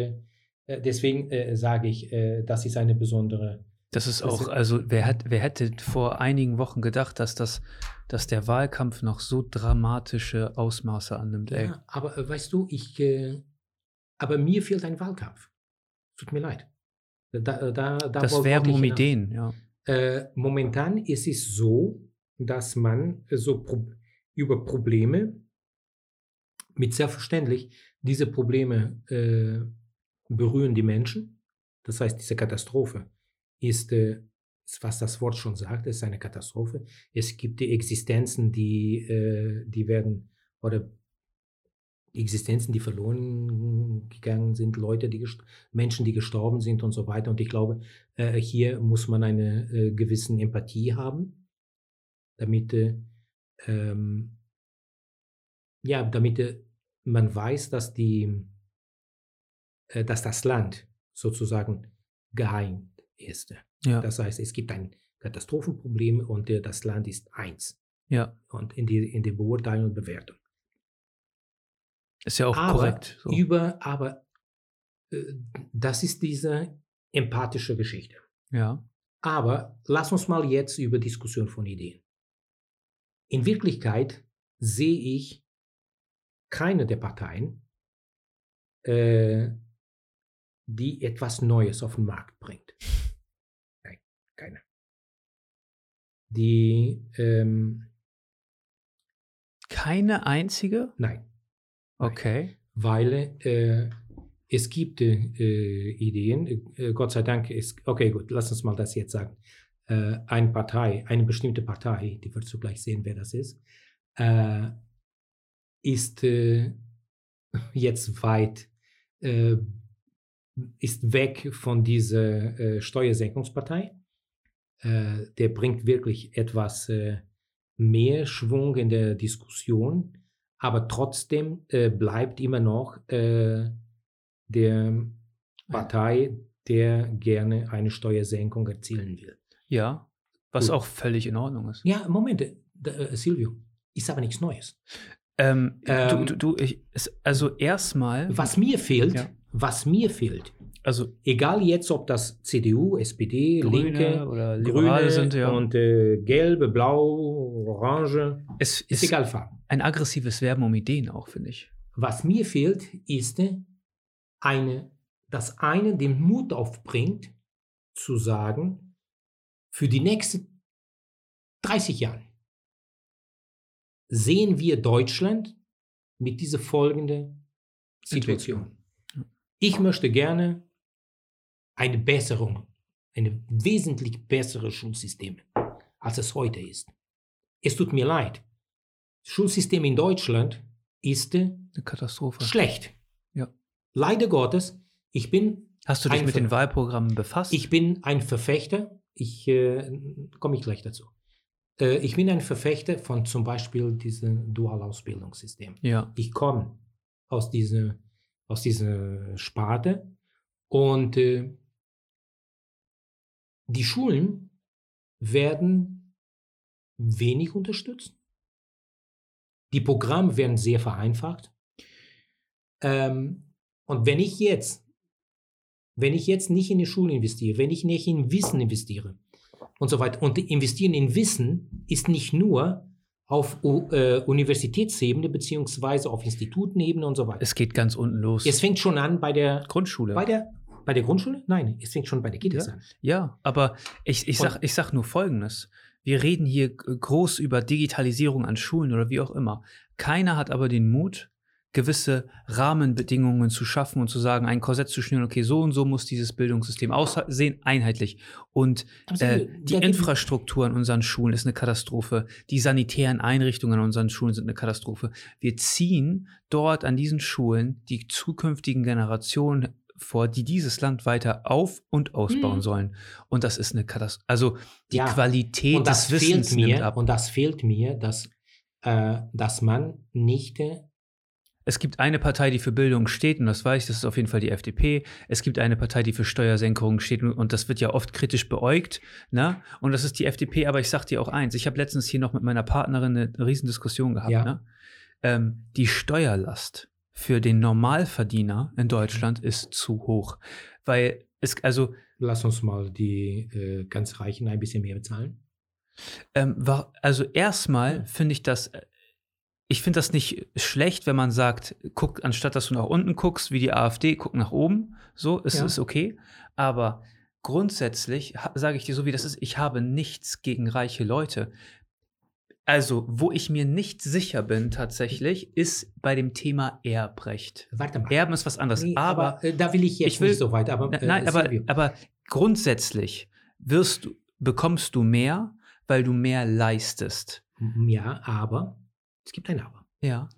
äh, deswegen äh, sage ich, äh, das ist eine besondere. Das ist auch, also wer, hat, wer hätte vor einigen Wochen gedacht, dass, das, dass der Wahlkampf noch so dramatische Ausmaße annimmt? Ey. Ja, aber äh, weißt du, ich, äh, aber mir fehlt ein Wahlkampf. Tut mir leid. Da, da, da das wäre um Ideen, ja. Äh, momentan ist es so, dass man so pro über Probleme mit selbstverständlich diese Probleme äh, berühren die Menschen. Das heißt, diese Katastrophe ist, äh, was das Wort schon sagt, ist eine Katastrophe. Es gibt die Existenzen, die, äh, die werden, oder Existenzen, die verloren gegangen sind, Leute, die Menschen, die gestorben sind und so weiter. Und ich glaube, äh, hier muss man eine gewisse Empathie haben, damit, äh, ähm, ja, damit man weiß, dass die, dass das Land sozusagen geheim ist. Ja. Das heißt, es gibt ein Katastrophenproblem und äh, das Land ist eins. Ja. Und in, die, in der Beurteilung und Bewertung. Ist ja auch aber korrekt. So. Über, aber äh, das ist diese empathische Geschichte. Ja. Aber lass uns mal jetzt über Diskussion von Ideen. In Wirklichkeit sehe ich keine der Parteien äh, die etwas Neues auf den Markt bringt. Nein, keine. Die ähm, keine einzige? Nein. Okay. Weil äh, es gibt äh, Ideen, äh, Gott sei Dank ist, okay, gut, lass uns mal das jetzt sagen. Äh, eine Partei, eine bestimmte Partei, die wirst du gleich sehen, wer das ist, äh, ist äh, jetzt weit ist weg von dieser Steuersenkungspartei. Äh, der bringt wirklich etwas äh, mehr Schwung in der Diskussion, aber trotzdem äh, bleibt immer noch äh, der Partei, der gerne eine Steuersenkung erzielen will. Ja, was Gut. auch völlig in Ordnung ist. Ja, Moment, äh, Silvio, ist aber nichts Neues. Ähm, ähm, du, du, ich, also erstmal. Was mir fehlt, ja was mir fehlt. Also egal jetzt, ob das CDU, SPD, Grüne Linke, oder Grüne sind, ja. und äh, Gelbe, Blau, Orange, es ist, ist egal Farben. Ein aggressives Werben um Ideen auch, finde ich. Was mir fehlt, ist eine, dass eine den Mut aufbringt, zu sagen, für die nächsten 30 Jahre sehen wir Deutschland mit dieser folgenden Situation. Ich möchte gerne eine Besserung, eine wesentlich bessere Schulsystem, als es heute ist. Es tut mir leid. Das Schulsystem in Deutschland ist eine Katastrophe. Schlecht. Ja. Leider Gottes, ich bin. Hast du dich mit Ver den Wahlprogrammen befasst? Ich bin ein Verfechter, ich äh, komme ich gleich dazu. Äh, ich bin ein Verfechter von zum Beispiel diesem Dualausbildungssystem. Ja. Ich komme aus diesem aus dieser Sparte. Und äh, die Schulen werden wenig unterstützt. Die Programme werden sehr vereinfacht. Ähm, und wenn ich jetzt, wenn ich jetzt nicht in die Schulen investiere, wenn ich nicht in Wissen investiere und so weiter, und investieren in Wissen ist nicht nur auf äh, Universitätsebene beziehungsweise auf Institutenebene und so weiter. Es geht ganz unten los. Es fängt schon an bei der Grundschule. Bei der, bei der Grundschule? Nein, es fängt schon bei der Kitas ja. an. Ja, aber ich, ich, sag, ich sag nur Folgendes. Wir reden hier groß über Digitalisierung an Schulen oder wie auch immer. Keiner hat aber den Mut, gewisse Rahmenbedingungen zu schaffen und zu sagen, ein Korsett zu schnüren, okay, so und so muss dieses Bildungssystem aussehen, einheitlich. Und äh, die Infrastruktur in unseren Schulen ist eine Katastrophe. Die sanitären Einrichtungen in unseren Schulen sind eine Katastrophe. Wir ziehen dort an diesen Schulen die zukünftigen Generationen vor, die dieses Land weiter auf- und ausbauen mhm. sollen. Und das ist eine Katastrophe. Also die ja, Qualität des Wissens mir, nimmt ab. Und das fehlt mir, dass, äh, dass man nicht es gibt eine Partei, die für Bildung steht, und das weiß ich, das ist auf jeden Fall die FDP. Es gibt eine Partei, die für Steuersenkungen steht, und das wird ja oft kritisch beäugt. Ne? Und das ist die FDP, aber ich sag dir auch eins: Ich habe letztens hier noch mit meiner Partnerin eine, eine Riesendiskussion gehabt. Ja. Ne? Ähm, die Steuerlast für den Normalverdiener in Deutschland ist zu hoch. Weil es, also. Lass uns mal die äh, ganz Reichen ein bisschen mehr bezahlen. Ähm, war, also erstmal finde ich das äh, ich finde das nicht schlecht, wenn man sagt, guck, anstatt dass du nach unten guckst, wie die AfD, guck nach oben. So, ist ja. okay. Aber grundsätzlich sage ich dir so, wie das ist, ich habe nichts gegen reiche Leute. Also, wo ich mir nicht sicher bin tatsächlich, ist bei dem Thema Erbrecht. Warte mal. Erben ist was anderes. Nee, aber, aber äh, da will ich jetzt ich will, nicht so weit. Aber, äh, nein, aber, aber grundsätzlich wirst bekommst du mehr, weil du mehr leistest. Ja, aber es gibt ein Aber. Ja.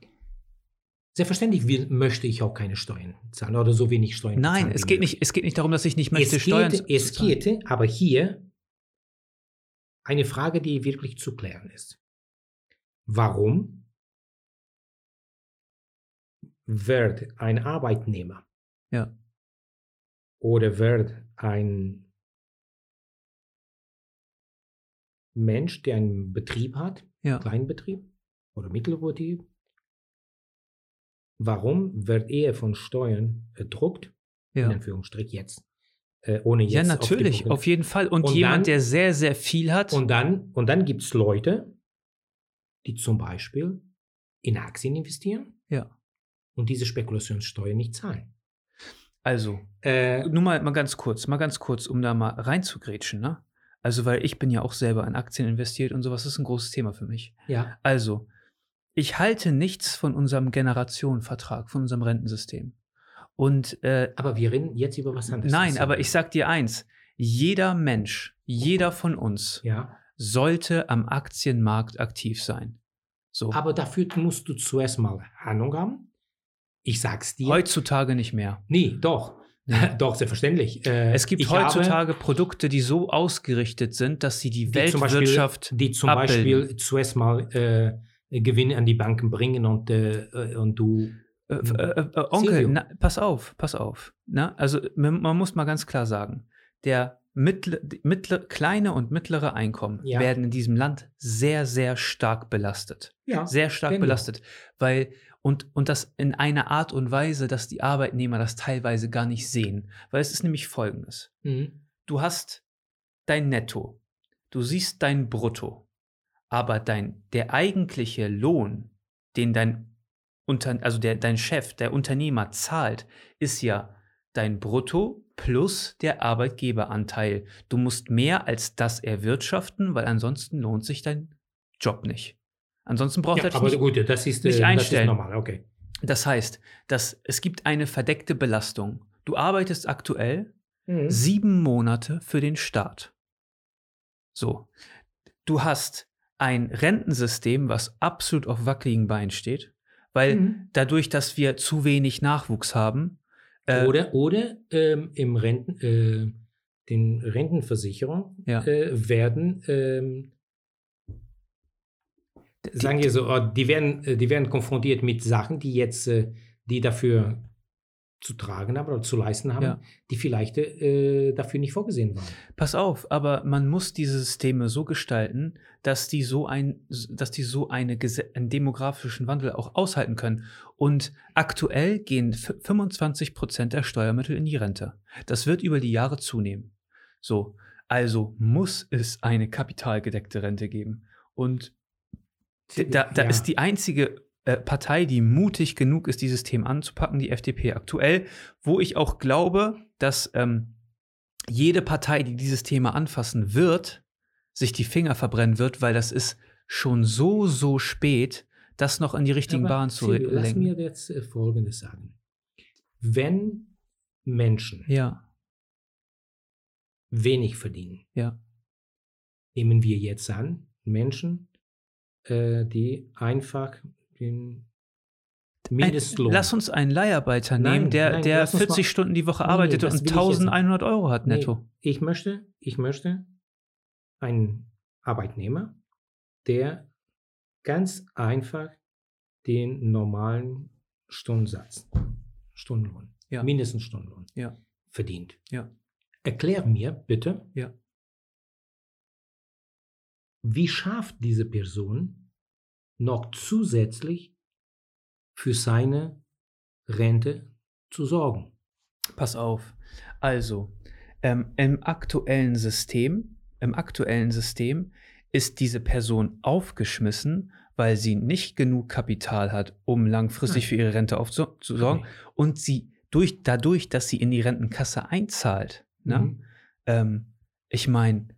Selbstverständlich will, möchte ich auch keine Steuern zahlen oder so wenig Steuern Nein, es geht, nicht, es geht nicht darum, dass ich nicht möchte es Steuern geht, Es geht aber hier eine Frage, die wirklich zu klären ist. Warum wird ein Arbeitnehmer ja. oder wird ein Mensch, der einen Betrieb hat, ja. einen kleinen Betrieb, oder Mittelbetrieb. Warum wird er von Steuern erdruckt? Ja. In Anführungsstrich jetzt. Äh, ohne jetzt. Ja, natürlich, auf, auf jeden Fall. Und, und jemand, dann, der sehr, sehr viel hat. Und dann, und dann gibt es Leute, die zum Beispiel in Aktien investieren. Ja. Und diese Spekulationssteuer nicht zahlen. Also, äh, nur mal, mal ganz kurz, mal ganz kurz, um da mal reinzugrätschen, ne? Also, weil ich bin ja auch selber in Aktien investiert und sowas ist ein großes Thema für mich. Ja. Also, ich halte nichts von unserem Generationenvertrag, von unserem Rentensystem. Und, äh, aber wir reden jetzt über was anderes. Nein, aber ich sag dir eins: Jeder Mensch, jeder von uns ja. Sollte am Aktienmarkt aktiv sein. So. Aber dafür musst du zuerst mal Ahnung haben. Ich sag's dir. Heutzutage nicht mehr. Nee, doch. Doch, selbstverständlich. Äh, es gibt heutzutage habe, Produkte, die so ausgerichtet sind, dass sie die, die Weltwirtschaft. Zum Beispiel, die zum abbilden. Beispiel zuerst mal äh, Gewinne an die Banken bringen und, äh, und du. Äh, äh, äh, Onkel, na, pass auf, pass auf. Na, also man, man, muss mal ganz klar sagen, der mittle, mittle, kleine und mittlere Einkommen ja. werden in diesem Land sehr, sehr stark belastet. Ja, sehr stark genau. belastet, weil und, und das in einer Art und Weise, dass die Arbeitnehmer das teilweise gar nicht sehen. Weil es ist nämlich folgendes. Mhm. Du hast dein Netto, du siehst dein Brutto, aber dein, der eigentliche Lohn, den dein, Unter, also der, dein Chef, der Unternehmer zahlt, ist ja dein Brutto plus der Arbeitgeberanteil. Du musst mehr als das erwirtschaften, weil ansonsten lohnt sich dein Job nicht. Ansonsten braucht ja, er aber nicht, gut, das ist, nicht einstellen. Das ist normal, okay. Das heißt, dass es gibt eine verdeckte Belastung. Du arbeitest aktuell mhm. sieben Monate für den Staat. So. Du hast ein Rentensystem, was absolut auf wackeligen Beinen steht, weil mhm. dadurch, dass wir zu wenig Nachwuchs haben. Äh, oder oder ähm, im Renten, äh, den Rentenversicherungen ja. äh, werden, ähm, sagen wir so, oh, die werden, äh, die werden konfrontiert mit Sachen, die jetzt, äh, die dafür zu tragen haben oder zu leisten haben, ja. die vielleicht äh, dafür nicht vorgesehen waren. Pass auf, aber man muss diese Systeme so gestalten, dass die so ein, dass die so eine, einen demografischen Wandel auch aushalten können. Und aktuell gehen 25 Prozent der Steuermittel in die Rente. Das wird über die Jahre zunehmen. So, also muss es eine kapitalgedeckte Rente geben. Und da, da ja. ist die einzige äh, Partei, die mutig genug ist, dieses Thema anzupacken, die FDP aktuell, wo ich auch glaube, dass ähm, jede Partei, die dieses Thema anfassen wird, sich die Finger verbrennen wird, weil das ist schon so, so spät, das noch in die richtigen Bahnen zu Lass lenken. mir jetzt äh, Folgendes sagen. Wenn Menschen Ja, wenig verdienen, ja, nehmen wir jetzt an, Menschen, äh, die einfach den Ein, Mindestlohn. lass uns einen Leiharbeiter Nein, nehmen, der, nein, der lass uns 40 mal- Stunden die Woche Nee, nee, arbeitet das und will ich jetzt- 1100 Euro hat Nee, netto. Ich möchte, ich möchte einen Arbeitnehmer, der ganz einfach den normalen Stundensatz, Stundenlohn, Ja. mindestens Stundenlohn Ja. verdient. Ja. Erklär mir bitte, Ja. wie schafft diese Person noch zusätzlich für seine Rente zu sorgen? Pass auf. Also, ähm, im aktuellen System, im aktuellen System ist diese Person aufgeschmissen, weil sie nicht genug Kapital hat, um langfristig Nein. für ihre Rente aufzusorgen und sie durch, dadurch, dass sie in die Rentenkasse einzahlt, ne? Mhm. ähm, ich meine,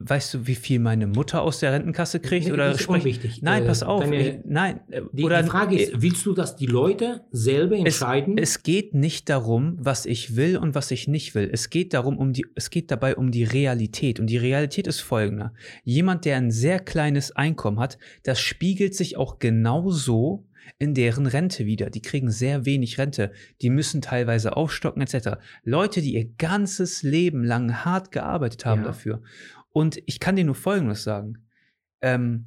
weißt du, wie viel meine Mutter aus der Rentenkasse kriegt? Nee, oder das ist sprech- unwichtig. Nein, Äh, pass auf. deine- ich, nein, äh, Die, oder die Frage äh, ist, willst du, dass die Leute selber entscheiden? es geht nicht darum, was ich will und was ich nicht will. Es geht darum, um die, es geht dabei um die Realität. Und die Realität ist folgende. Jemand, der ein sehr kleines Einkommen hat, das spiegelt sich auch genauso in deren Rente wieder. Die kriegen sehr wenig Rente. Die müssen teilweise aufstocken, etc. Leute, die ihr ganzes Leben lang hart gearbeitet haben Ja. dafür. Und ich kann dir nur Folgendes sagen. Ähm,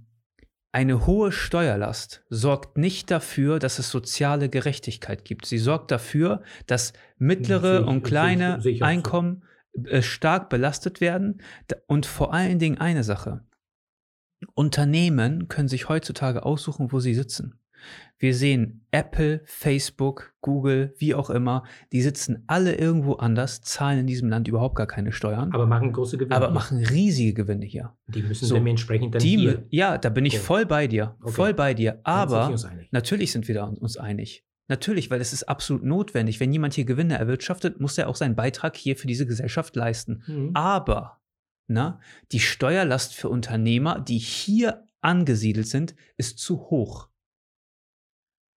eine hohe Steuerlast sorgt nicht dafür, dass es soziale Gerechtigkeit gibt. Sie sorgt dafür, dass mittlere ich- und kleine ich- ich. Einkommen äh, stark belastet werden. Und vor allen Dingen eine Sache. Unternehmen können sich heutzutage aussuchen, wo sie sitzen. Wir sehen Apple, Facebook, Google, wie auch immer, die sitzen alle irgendwo anders, zahlen in diesem Land überhaupt gar keine Steuern, aber, aber machen große Gewinne. machen riesige Gewinne hier. die müssen so, dementsprechend dann Die, hier. ja, da bin ich Okay. voll bei dir. Okay. Voll bei dir. Aber natürlich sind wir da uns einig. Natürlich, weil es ist absolut notwendig. Wenn jemand hier Gewinne erwirtschaftet, muss er auch seinen Beitrag hier für diese Gesellschaft leisten. Mhm. Aber na, die Steuerlast für Unternehmer, die hier angesiedelt sind, ist zu hoch.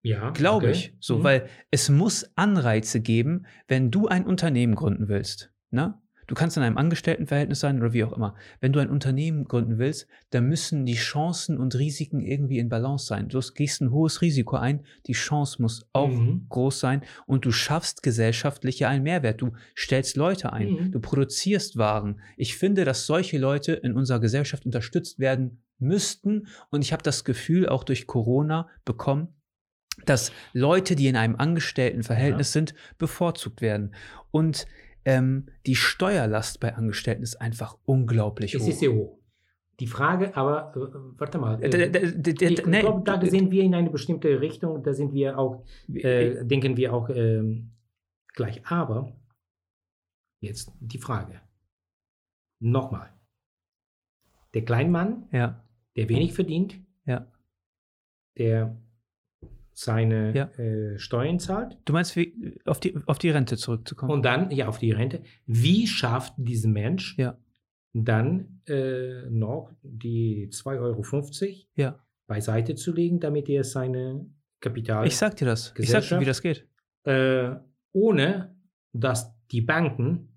Ja, Glaube okay. ich. So, Mhm. weil es muss Anreize geben, wenn du ein Unternehmen gründen willst. Ne? Du kannst in einem Angestelltenverhältnis sein oder wie auch immer. Wenn du ein Unternehmen gründen willst, dann müssen die Chancen und Risiken irgendwie in Balance sein. Du gehst ein hohes Risiko ein, die Chance muss auch Mhm. groß sein und du schaffst gesellschaftlich ja einen Mehrwert. Du stellst Leute ein, Mhm. du produzierst Waren. Ich finde, dass solche Leute in unserer Gesellschaft unterstützt werden müssten und ich habe das Gefühl auch durch Corona bekommen, dass Leute, die in einem Angestelltenverhältnis sind, bevorzugt werden. Und ähm, die Steuerlast bei Angestellten ist einfach unglaublich Es hoch. ist sehr hoch. Die Frage, aber äh, warte mal. Äh, d- d- d- ich glaube, da sind wir in eine bestimmte Richtung, da sind wir auch, äh, denken wir auch ähm, gleich. Aber jetzt die Frage. Nochmal. Der Kleinmann, ja, der wenig verdient, ja. der seine Ja. äh, Steuern zahlt Du meinst, wie, auf, die, auf die Rente zurückzukommen? und dann ja auf die Rente. Wie schafft dieser Mensch Ja. dann äh, noch die 2,50 Euro ja. beiseite zu legen, damit er seine Kapital, Ich sag dir das. Ich sag dir, wie das geht. äh, ohne dass die Banken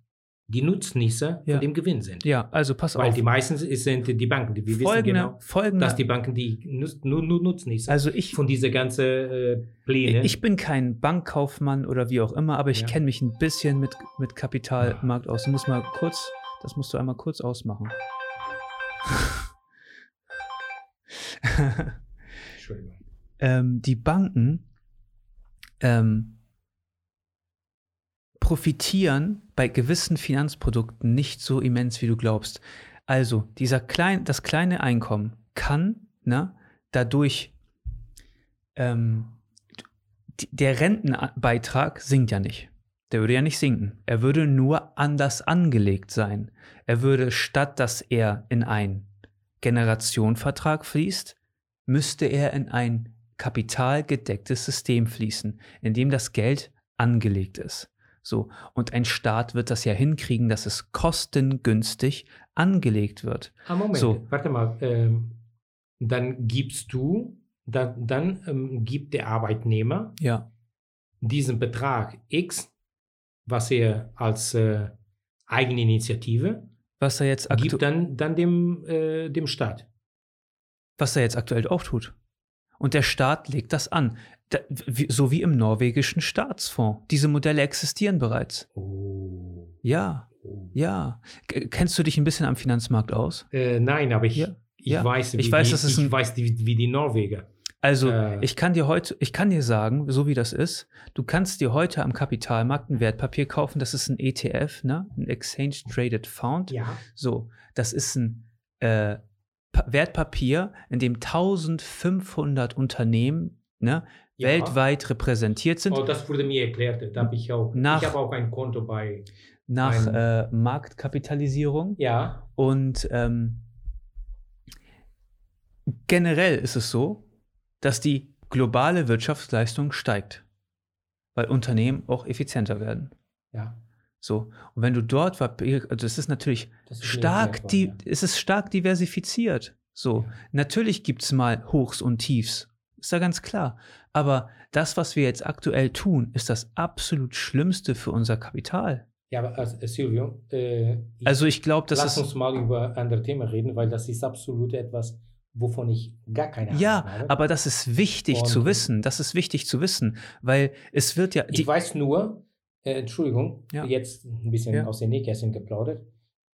die Nutznießer Ja. von dem Gewinn sind. Ja, also pass Weil auf. die meisten sind die Banken, die wir wissen folgende, genau, folgende, dass die Banken die Nutz, nur, nur Nutznießer also ich, von dieser ganzen äh, Pläne. ich bin kein Bankkaufmann oder wie auch immer, aber ich Ja. kenne mich ein bisschen mit, mit Kapitalmarkt aus. Du musst mal kurz, das musst du einmal kurz ausmachen. Entschuldigung. ähm, die Banken ähm, profitieren bei gewissen Finanzprodukten nicht so immens, wie du glaubst. Also, dieser klein, das kleine Einkommen kann ne, dadurch ähm, der Rentenbeitrag sinkt ja nicht. Der würde ja nicht sinken. Er würde nur anders angelegt sein. Er würde statt dass er in einen Generationenvertrag fließt, müsste er in ein kapitalgedecktes System fließen, in dem das Geld angelegt ist. So, und ein Staat wird das ja hinkriegen, dass es kostengünstig angelegt wird. Ah, Moment, So. warte mal. Ähm, dann gibst du dann, dann ähm, gibt der Arbeitnehmer Ja. diesen Betrag X, was er als äh, Eigeninitiative Was er jetzt, gibt, dann, dann dem, äh, dem Staat. was er jetzt aktuell auch tut. Und der Staat legt das an. Da, wie, so wie im norwegischen Staatsfonds. Diese Modelle existieren bereits. Oh. Ja, oh. ja. K kennst du dich ein bisschen am Finanzmarkt aus? Äh, nein, aber ich, Ja, ich ja. weiß, wie Ich weiß, die, ich ein- weiß die, wie die Norweger. Also, Äh. ich kann dir heute, ich kann dir sagen, so wie das ist, du kannst dir heute am Kapitalmarkt ein Wertpapier kaufen, das ist ein ETF, ne? Ein Exchange Traded Fund. Ja. So, das ist ein äh, Wertpapier, in dem 1500 Unternehmen ne, Ja. weltweit repräsentiert sind, Oh, das wurde mir erklärt. Da habe ich auch. Nach- ich habe auch ein Konto bei. nach äh, Marktkapitalisierung. Ja. Und ähm, generell ist es so, dass die globale Wirtschaftsleistung steigt, weil Unternehmen auch effizienter werden. Ja. So, und wenn du dort, Papier- also es ist natürlich Das ist mir stark, die, worden, es ist stark diversifiziert. So, Ja. natürlich gibt es mal Hochs und Tiefs, ist ja ganz klar. Aber das, was wir jetzt aktuell tun, ist das absolut Schlimmste für unser Kapital. Ja, aber äh, Silvio, äh, ich, Also ich glaube, das lass uns mal über andere Themen reden, weil das ist absolut etwas, wovon ich gar keine Ahnung Ja, habe. aber das ist wichtig Und- zu wissen. Das ist wichtig zu wissen, weil es wird ja. ich weiß nur, äh, Entschuldigung, Ja. jetzt ein bisschen Ja. aus den Nähkästchen geplaudert.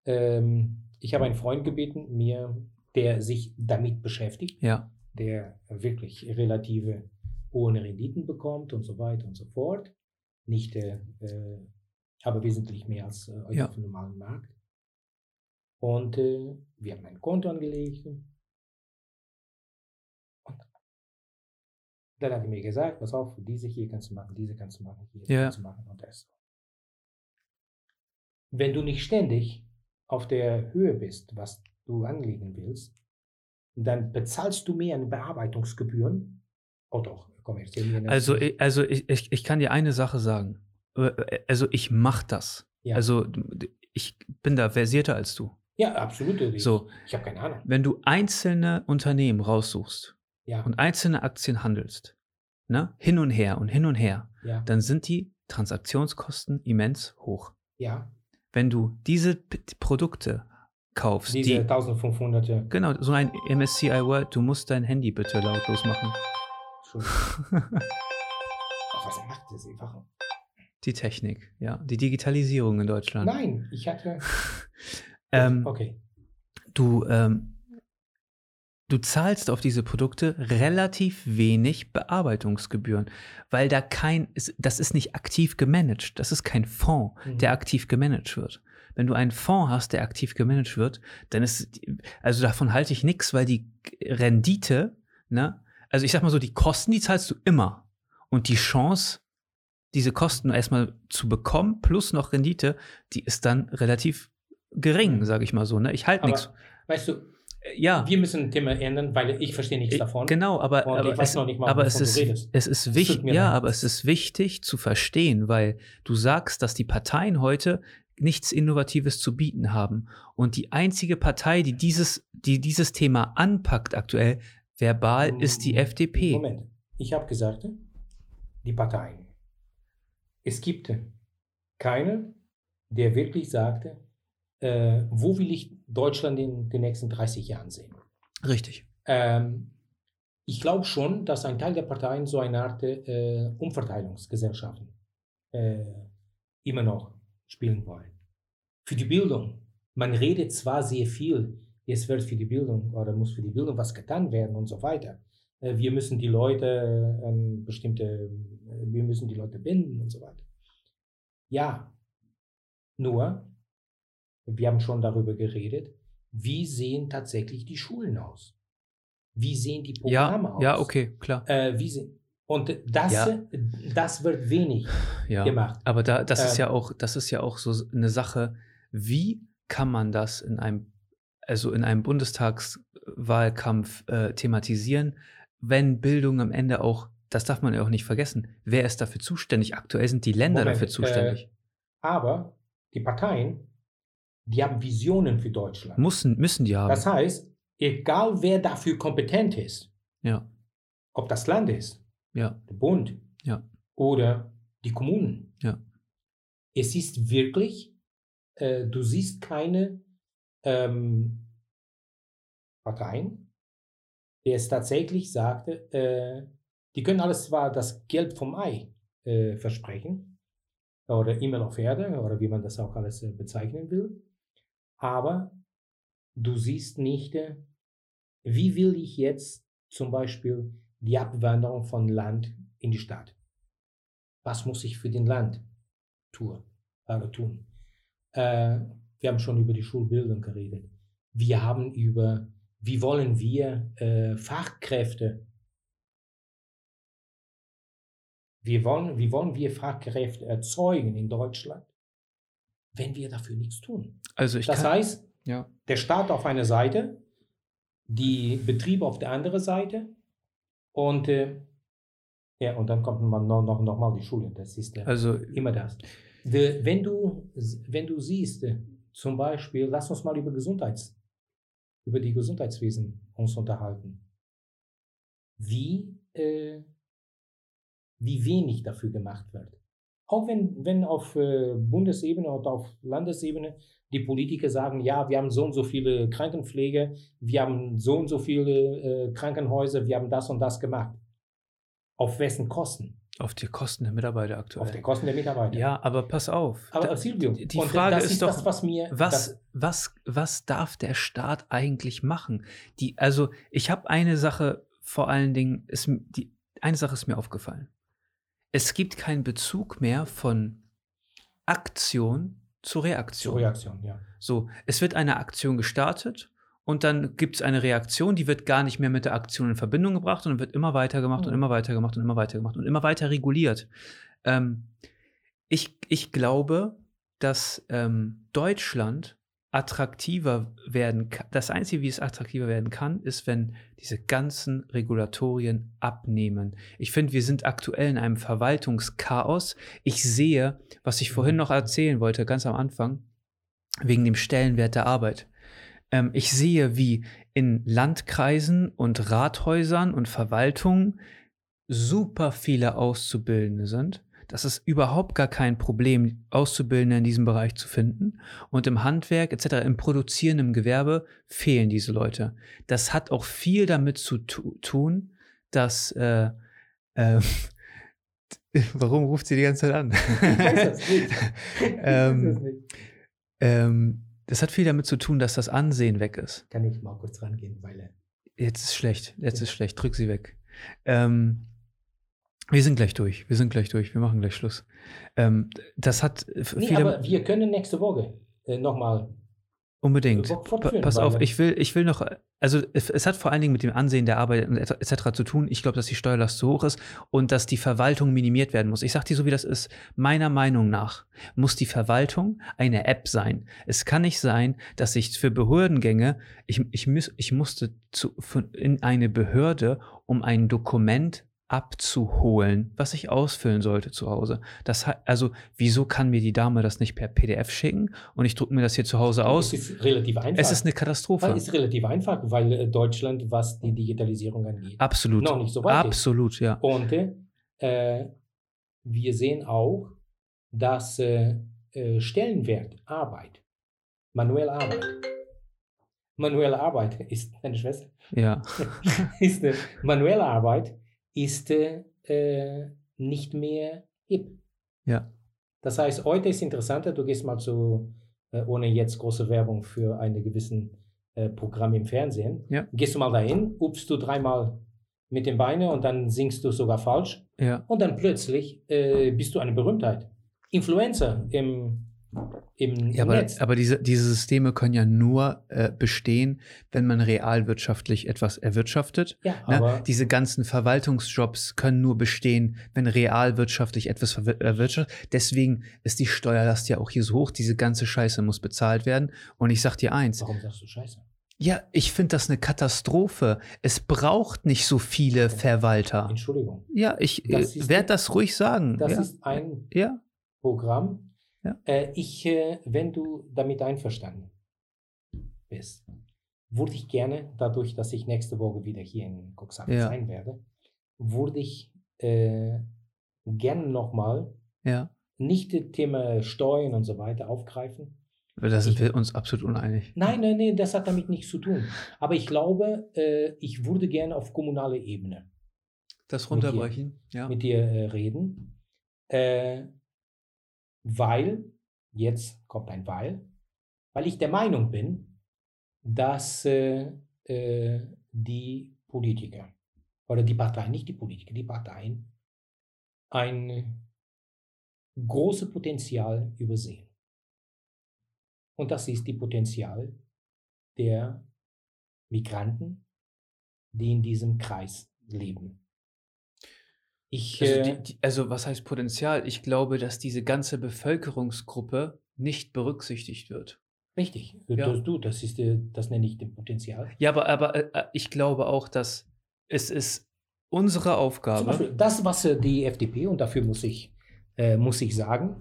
Ähm, ich habe einen Freund gebeten, mir, der sich damit beschäftigt, ja, der wirklich relative hohe Renditen bekommt und so weiter und so fort. Nicht, äh, äh, aber wesentlich mehr als äh, auf dem normalen Markt. Und äh, wir haben ein Konto angelegt. Dann hat er mir gesagt, pass auf, diese hier kannst du machen, diese kannst du machen, hier Ja. kannst du machen und das. Wenn du nicht ständig auf der Höhe bist, was du anlegen willst, dann bezahlst du mehr an Bearbeitungsgebühren. Oh doch, kommerziell. also, ich- also ich, ich, ich kann dir eine Sache sagen. Äh, Also ich mache das. Ja. Also ich bin da versierter als du. ja, absolut. So. ich habe keine Ahnung. Wenn du einzelne Unternehmen raussuchst Ja, und einzelne Aktien handelst, ne, hin und her und hin und her, ja, dann sind die Transaktionskosten immens hoch. ja. Wenn du diese P Produkte kaufst, Diese die 1500. Genau, so ein MSCI World, du musst dein Handy bitte lautlos machen. Was macht das einfach? Die Technik, ja. Die Digitalisierung in Deutschland. Nein, ich hatte. Ähm, okay. du, ähm, du zahlst auf diese Produkte relativ wenig Bearbeitungsgebühren, weil da kein, das ist nicht aktiv gemanagt. Das ist kein Fonds, Mhm. der aktiv gemanagt wird. Wenn du einen Fonds hast, der aktiv gemanagt wird, dann ist, also davon halte ich nichts, weil die Rendite, ne, also ich sag mal so, die Kosten, die zahlst du immer. Und die Chance, diese Kosten erstmal zu bekommen, plus noch Rendite, die ist dann relativ gering, Mhm. sage ich mal so. Ne? Ich halte nichts. weißt du, Ja, wir müssen ein Thema ändern, weil ich verstehe nichts davon. genau, aber, aber, ich weiß es, noch nicht mal, aber es ist, es ist wichtig, ja, leid. aber es ist wichtig zu verstehen, weil du sagst, dass die Parteien heute nichts Innovatives zu bieten haben. Und die einzige Partei, die dieses, die dieses Thema anpackt aktuell, verbal, ist die FDP. Moment. Ich habe gesagt, die Parteien. Es gibt keine, der wirklich sagte, äh, wo will ich Deutschland in den nächsten 30 Jahren sehen. Richtig. Ähm, ich glaube schon, dass ein Teil der Parteien so eine Art äh, Umverteilungsgesellschaften äh, immer noch spielen wollen. Für die Bildung. Man redet zwar sehr viel, es wird für die Bildung oder muss für die Bildung was getan werden und so weiter. Äh, wir müssen die Leute an bestimmte, äh, wir müssen die Leute binden und so weiter. Ja, nur, wir haben schon darüber geredet, wie sehen tatsächlich die Schulen aus? Wie sehen die Programme Ja, aus? ja, okay, klar. Äh, wie sie, und das, Ja. das wird wenig Ja. gemacht. Aber da, das ist Äh, ja auch, das ist ja auch so eine Sache, wie kann man das in einem, also in einem Bundestagswahlkampf äh, thematisieren, wenn Bildung am Ende auch, das darf man ja auch nicht vergessen, wer ist dafür zuständig? Aktuell sind die Länder Moment, dafür zuständig. Äh, aber die Parteien, die haben Visionen für Deutschland. Müssen, müssen die haben. das heißt, egal wer dafür kompetent ist, ja. ob das Land ist, Ja. der Bund Ja. oder die Kommunen. Ja. Es ist wirklich, äh, du siehst keine ähm, Parteien, der es tatsächlich sagte, äh, die können alles zwar das Gelb vom Ei äh, versprechen oder Himmel auf Erde oder wie man das auch alles äh, bezeichnen will, aber du siehst nicht, äh, wie will ich jetzt zum Beispiel die Abwanderung von Land in die Stadt? Was muss ich für den Land tun? Äh, tun? Äh, wir haben schon über die Schulbildung geredet. Wir haben über, wie wollen wir äh, Fachkräfte, wie wollen, wie wollen wir Fachkräfte erzeugen in Deutschland, wenn wir dafür nichts tun? Also ich Das kann, heißt, ja. der Staat auf einer Seite, die Betriebe auf der anderen Seite und äh, ja, und dann kommt man noch, noch, noch mal die Schule. Das ist äh, Also immer das. De, wenn, du, wenn du siehst, äh, zum Beispiel, lass uns mal über Gesundheits, über die Gesundheitswesen uns unterhalten. Wie, äh, wie wenig dafür gemacht wird. Auch wenn, wenn auf äh, Bundesebene und auf Landesebene die Politiker sagen, ja, wir haben so und so viele Krankenpflege, wir haben so und so viele äh, Krankenhäuser, wir haben das und das gemacht. Auf wessen Kosten? auf die Kosten der Mitarbeiter aktuell. Auf die Kosten der Mitarbeiter. ja, aber pass auf. Aber Da- Silvio, die Frage das ist ist doch, das, was mir was, was, was darf der Staat eigentlich machen? Die, also ich habe eine Sache vor allen Dingen, ist, die, eine Sache ist mir aufgefallen. Es gibt keinen Bezug mehr von Aktion zu Reaktion. zur Reaktion, ja. So, es wird eine Aktion gestartet und dann gibt es eine Reaktion, die wird gar nicht mehr mit der Aktion in Verbindung gebracht und wird immer weiter gemacht und Mhm. immer weiter gemacht und immer weiter gemacht und immer weiter reguliert. Ähm, ich, ich glaube, dass ähm, Deutschland attraktiver werden kann. Das Einzige, wie es attraktiver werden kann, ist, wenn diese ganzen Regulatorien abnehmen. Ich finde, wir sind aktuell in einem Verwaltungschaos. Ich sehe, was ich vorhin noch erzählen wollte, ganz am Anfang, wegen dem Stellenwert der Arbeit. Ähm, ich sehe, wie in Landkreisen und Rathäusern und Verwaltungen super viele Auszubildende sind. Das ist überhaupt gar kein Problem, Auszubildende in diesem Bereich zu finden. Und im Handwerk etc., im produzierenden Gewerbe fehlen diese Leute. Das hat auch viel damit zu tu tun, dass äh, äh, Warum ruft sie die ganze Zeit an? Ich weiß das nicht. Weiß ähm, das nicht. ähm, das hat viel damit zu tun, dass das Ansehen weg ist. Kann ich mal kurz rangehen, weil äh, Jetzt ist schlecht, jetzt ist schlecht, drück sie weg. Ähm, wir sind gleich durch, wir sind gleich durch, wir machen gleich Schluss. Ähm, das hat f- nee, viele, aber wir können nächste Woche äh, nochmal unbedingt. Pass auf, ich will, ich will noch, also es, es hat vor allen Dingen mit dem Ansehen der Arbeit etc. zu tun. Ich glaube, dass die Steuerlast zu hoch ist und dass die Verwaltung minimiert werden muss. Ich sage dir so, wie das ist. Meiner Meinung nach muss die Verwaltung eine App sein. Es kann nicht sein, dass ich für Behördengänge, ich, ich, muss, ich musste zu, in eine Behörde, um ein Dokument abzuholen, was ich ausfüllen sollte zu Hause. Das also, wieso kann mir die Dame das nicht per PDF schicken und ich drucke mir das hier zu Hause aus? Es ist relativ einfach. Es ist eine Katastrophe. es ist relativ einfach, weil äh, Deutschland, was die Digitalisierung angeht, Absolut. noch nicht so weit ist. Absolut, ja. Und äh, wir sehen auch, dass äh, äh, Stellenwert Arbeit, manuelle Arbeit, manuelle Arbeit ist deine Schwester, Ja. ist äh, manuelle Arbeit ist äh, nicht mehr hip. Ja. Das heißt, heute ist interessanter, du gehst mal zu, äh, ohne jetzt große Werbung für einen gewissen äh, Programm im Fernsehen, Ja. gehst du mal dahin, upst du dreimal mit den Beinen und dann singst du sogar falsch Ja. und dann plötzlich äh, bist du eine Berühmtheit. Influencer im, im Ja, aber, Netz. aber diese, diese Systeme können ja nur äh, bestehen, wenn man realwirtschaftlich etwas erwirtschaftet. ja, Ne? aber Diese ganzen Verwaltungsjobs können nur bestehen, wenn realwirtschaftlich etwas erwirtschaftet. Deswegen ist die Steuerlast ja auch hier so hoch. Diese ganze Scheiße muss bezahlt werden. Und ich sag dir eins, warum sagst du Scheiße? ja, ich finde das eine Katastrophe. Es braucht nicht so viele Verwalter. Entschuldigung. Ja, ich äh, werde das ruhig sagen. Das ja. ist ein ja, Programm. Ja. Äh, ich, äh, wenn du damit einverstanden bist, würde ich gerne, dadurch, dass ich nächste Woche wieder hier in Cuxhaven Ja. sein werde, würde ich äh, gerne nochmal Ja. nicht das Thema Steuern und so weiter aufgreifen. Da sind Ich- wir uns absolut uneinig. Nein, nein, nein, das hat damit nichts zu tun. Aber ich glaube, äh, ich würde gerne auf kommunaler Ebene Das Mit dir. runterbrechen, ja. mit dir äh, reden, äh, weil, jetzt kommt ein Weil, weil ich der Meinung bin, dass äh, äh, die Politiker oder die Parteien, nicht die Politiker, die Parteien, ein großes Potenzial übersehen. Und das ist die Potenzial der Migranten, die in diesem Kreis leben. Ich, Also, äh, die, die, also was heißt Potenzial? Ich glaube, dass diese ganze Bevölkerungsgruppe nicht berücksichtigt wird. Richtig, Ja. das, du, das ist, das nenne ich den Potenzial. Ja, aber, aber äh, äh, ich glaube auch, dass es ist unsere Zum Aufgabe. Beispiel das, was die FDP, und dafür muss ich, äh, muss ich sagen,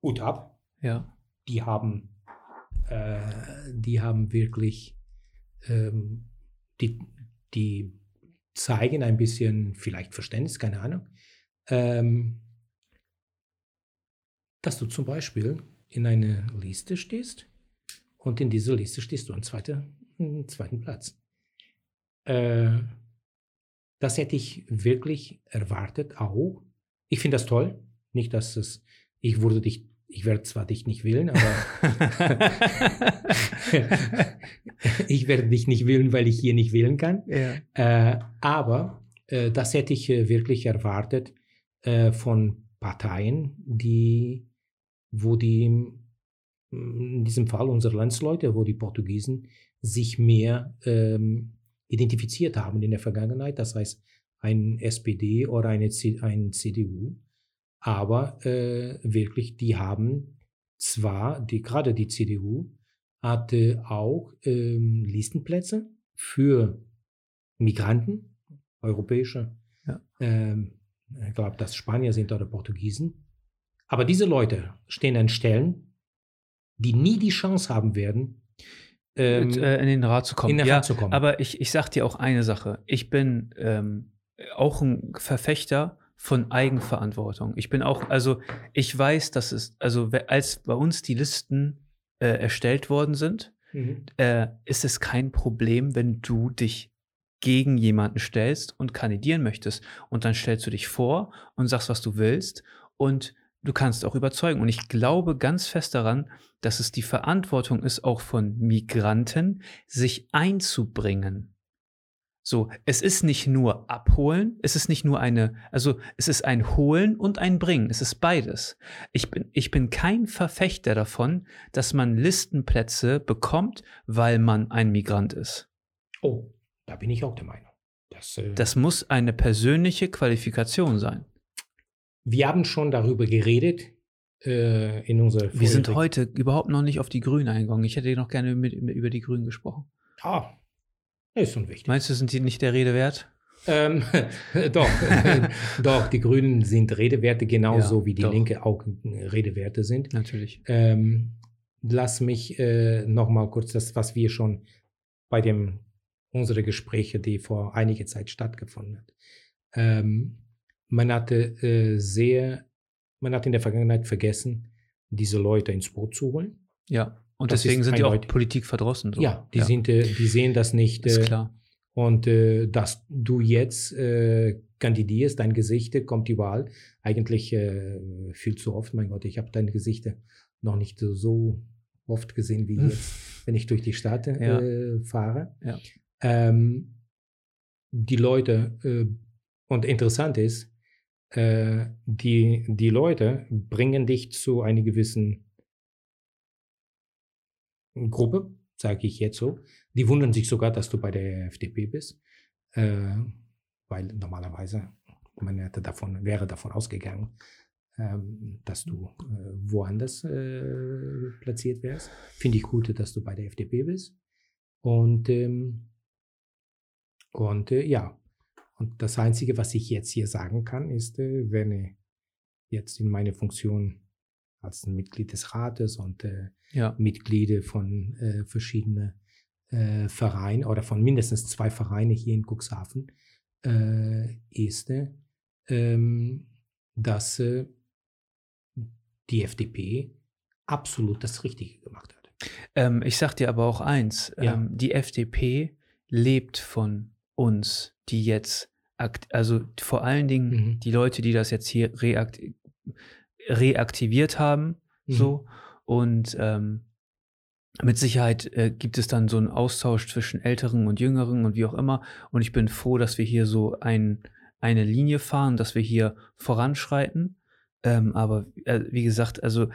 gut ab, Ja, die haben, äh, die haben wirklich, ähm, die, die zeigen ein bisschen vielleicht Verständnis, keine Ahnung, ähm, dass du zum Beispiel in einer Liste stehst und in dieser Liste stehst du an zweiter, an zweiten Platz. Äh, das hätte ich wirklich erwartet auch. Ich finde das toll. Nicht, dass es, ich würde dich, ich werde zwar dich nicht wählen, aber ich werde dich nicht wählen, weil ich hier nicht wählen kann. ja. Äh, aber äh, das hätte ich äh, wirklich erwartet äh, von Parteien, die, wo die, mm, in diesem Fall unsere Landsleute, wo die Portugiesen sich mehr ähm, identifiziert haben in der Vergangenheit. Das heißt, ein SPD oder eine C ein CDU. Aber äh, wirklich, die haben zwar, die, gerade die CDU hatte auch ähm, Listenplätze für Migranten, europäische, Ja. ähm, ich glaube, dass Spanier sind oder Portugiesen. Aber diese Leute stehen an Stellen, die nie die Chance haben werden, ähm, Mit, äh, in den Rat zu kommen. in den ja, Rat zu kommen. Aber ich, ich sag dir auch eine Sache. Ich bin ähm, auch ein Verfechter von Eigenverantwortung. Ich bin auch, also ich weiß, dass es, also als bei uns die Listen äh, erstellt worden sind, Mhm. äh, ist es kein Problem, wenn du dich gegen jemanden stellst und kandidieren möchtest. Und dann stellst du dich vor und sagst, was du willst. Und du kannst auch überzeugen. Und ich glaube ganz fest daran, dass es die Verantwortung ist, auch von Migranten, sich einzubringen. So, es ist nicht nur abholen, es ist nicht nur eine, also es ist ein Holen und ein Bringen, es ist beides. Ich bin, ich bin kein Verfechter davon, dass man Listenplätze bekommt, weil man ein Migrant ist. Oh, da bin ich auch der Meinung. Das, äh, Das muss eine persönliche Qualifikation sein. wir haben schon darüber geredet äh, in unserer Wir sind heute überhaupt noch nicht auf die Grünen eingegangen. Ich hätte noch gerne mit, mit, über die Grünen gesprochen. Ah, ist schon wichtig. Meinst du, sind die nicht der Rede wert? Ähm, doch, doch, die Grünen sind Redewerte genauso Ja, wie die doch. Linke auch Redewerte sind. Natürlich. Ähm, lass mich äh, nochmal kurz das, was wir schon bei dem unsere Gespräche, die vor einiger Zeit stattgefunden hat. Ähm, man hatte äh, sehr, man hat in der Vergangenheit vergessen, diese Leute ins Boot zu holen. Ja. Und Das deswegen sind die auch. Politik verdrossen. So. Ja, die sind, äh, die sehen das nicht. ist äh, klar. Und äh, dass du jetzt äh, kandidierst, dein Gesicht kommt überall. Eigentlich äh, viel zu oft, mein Gott, ich habe deine Gesichter noch nicht so, so oft gesehen wie jetzt, wenn ich durch die Stadt äh, Ja. fahre. Ja. Ähm, die Leute, äh, und interessant ist, äh, die, die Leute bringen dich zu einer gewissen Gruppe, sage ich jetzt so. Die wundern sich sogar, dass du bei der FDP bist, äh, weil normalerweise man hätte davon, wäre davon ausgegangen, ähm, dass du äh, woanders äh, platziert wärst. Finde ich gut, dass du bei der FDP bist. Und, ähm, und äh, ja, und das Einzige, was ich jetzt hier sagen kann, ist, äh, wenn ich jetzt in meine Funktion als ein Mitglied des Rates und äh, Ja. Mitglieder von äh, verschiedenen äh, Vereinen oder von mindestens zwei Vereinen hier in Cuxhaven äh, ist, ähm, dass äh, die FDP absolut das Richtige gemacht hat. Ähm, ich sag dir aber auch eins: Ja. ähm, Die FDP lebt von uns, die jetzt, also vor allen Dingen Mhm. die Leute, die das jetzt hier reakt reaktiviert haben, Mhm. so und ähm, mit Sicherheit äh, gibt es dann so einen Austausch zwischen Älteren und Jüngeren und wie auch immer. Und ich bin froh, dass wir hier so ein, eine Linie fahren, dass wir hier voranschreiten. Ähm, aber äh, wie gesagt, also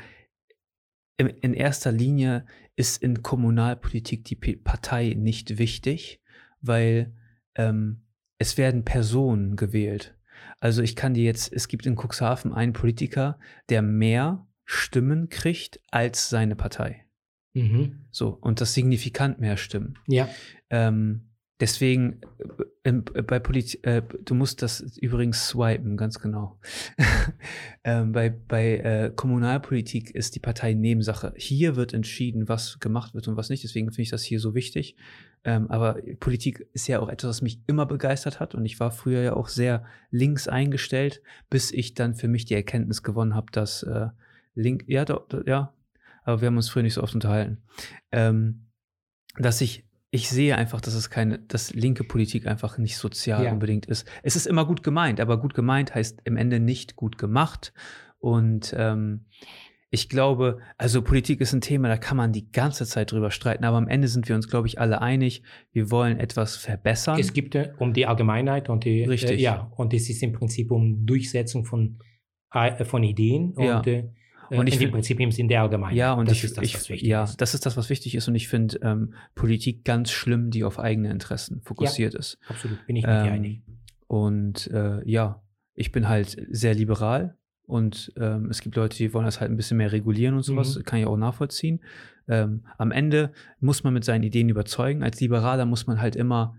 in, in erster Linie ist in Kommunalpolitik die P Partei nicht wichtig, weil ähm, es werden Personen gewählt. Also ich kann dir jetzt, es gibt in Cuxhaven einen Politiker, der mehr Stimmen kriegt als seine Partei. Mhm. So, und das signifikant mehr Stimmen. Ja, Ähm, deswegen, äh, im- äh, bei Politik, äh, du musst das übrigens swipen, ganz genau. ähm, bei bei äh, Kommunalpolitik ist die Partei Nebensache. Hier wird entschieden, was gemacht wird und was nicht. Deswegen finde ich das hier so wichtig. Ähm, aber Politik ist ja auch etwas, was mich immer begeistert hat. Und ich war früher ja auch sehr links eingestellt, bis ich dann für mich die Erkenntnis gewonnen habe, dass äh, link, ja, doch, ja, aber wir haben uns früher nicht so oft unterhalten. Ähm, dass ich, ich sehe einfach, dass es keine, dass linke Politik einfach nicht sozial Ja. unbedingt ist. Es ist immer gut gemeint, aber gut gemeint heißt im Ende nicht gut gemacht. Und ähm, ich glaube, also Politik ist ein Thema, da kann man die ganze Zeit drüber streiten, aber am Ende sind wir uns, glaube ich, alle einig, wir wollen etwas verbessern. es gibt äh, um die Allgemeinheit und die, Richtig. Äh, ja, und es ist im Prinzip um Durchsetzung von, äh, von Ideen Ja. und, äh, Und ich im Prinzip im Sinn der Allgemeinheit. ja, und das ich, ist das, ich, was wichtig ja, ist. das ist das, was wichtig ist. Und ich finde ähm, Politik ganz schlimm, die auf eigene Interessen fokussiert ist. Absolut, bin ich mit dir Ähm, einig. Und äh, ja, ich bin halt sehr liberal und ähm, es gibt Leute, die wollen das halt ein bisschen mehr regulieren und sowas, Mhm. kann ich auch nachvollziehen. Ähm, am Ende muss man mit seinen Ideen überzeugen. Als Liberaler muss man halt immer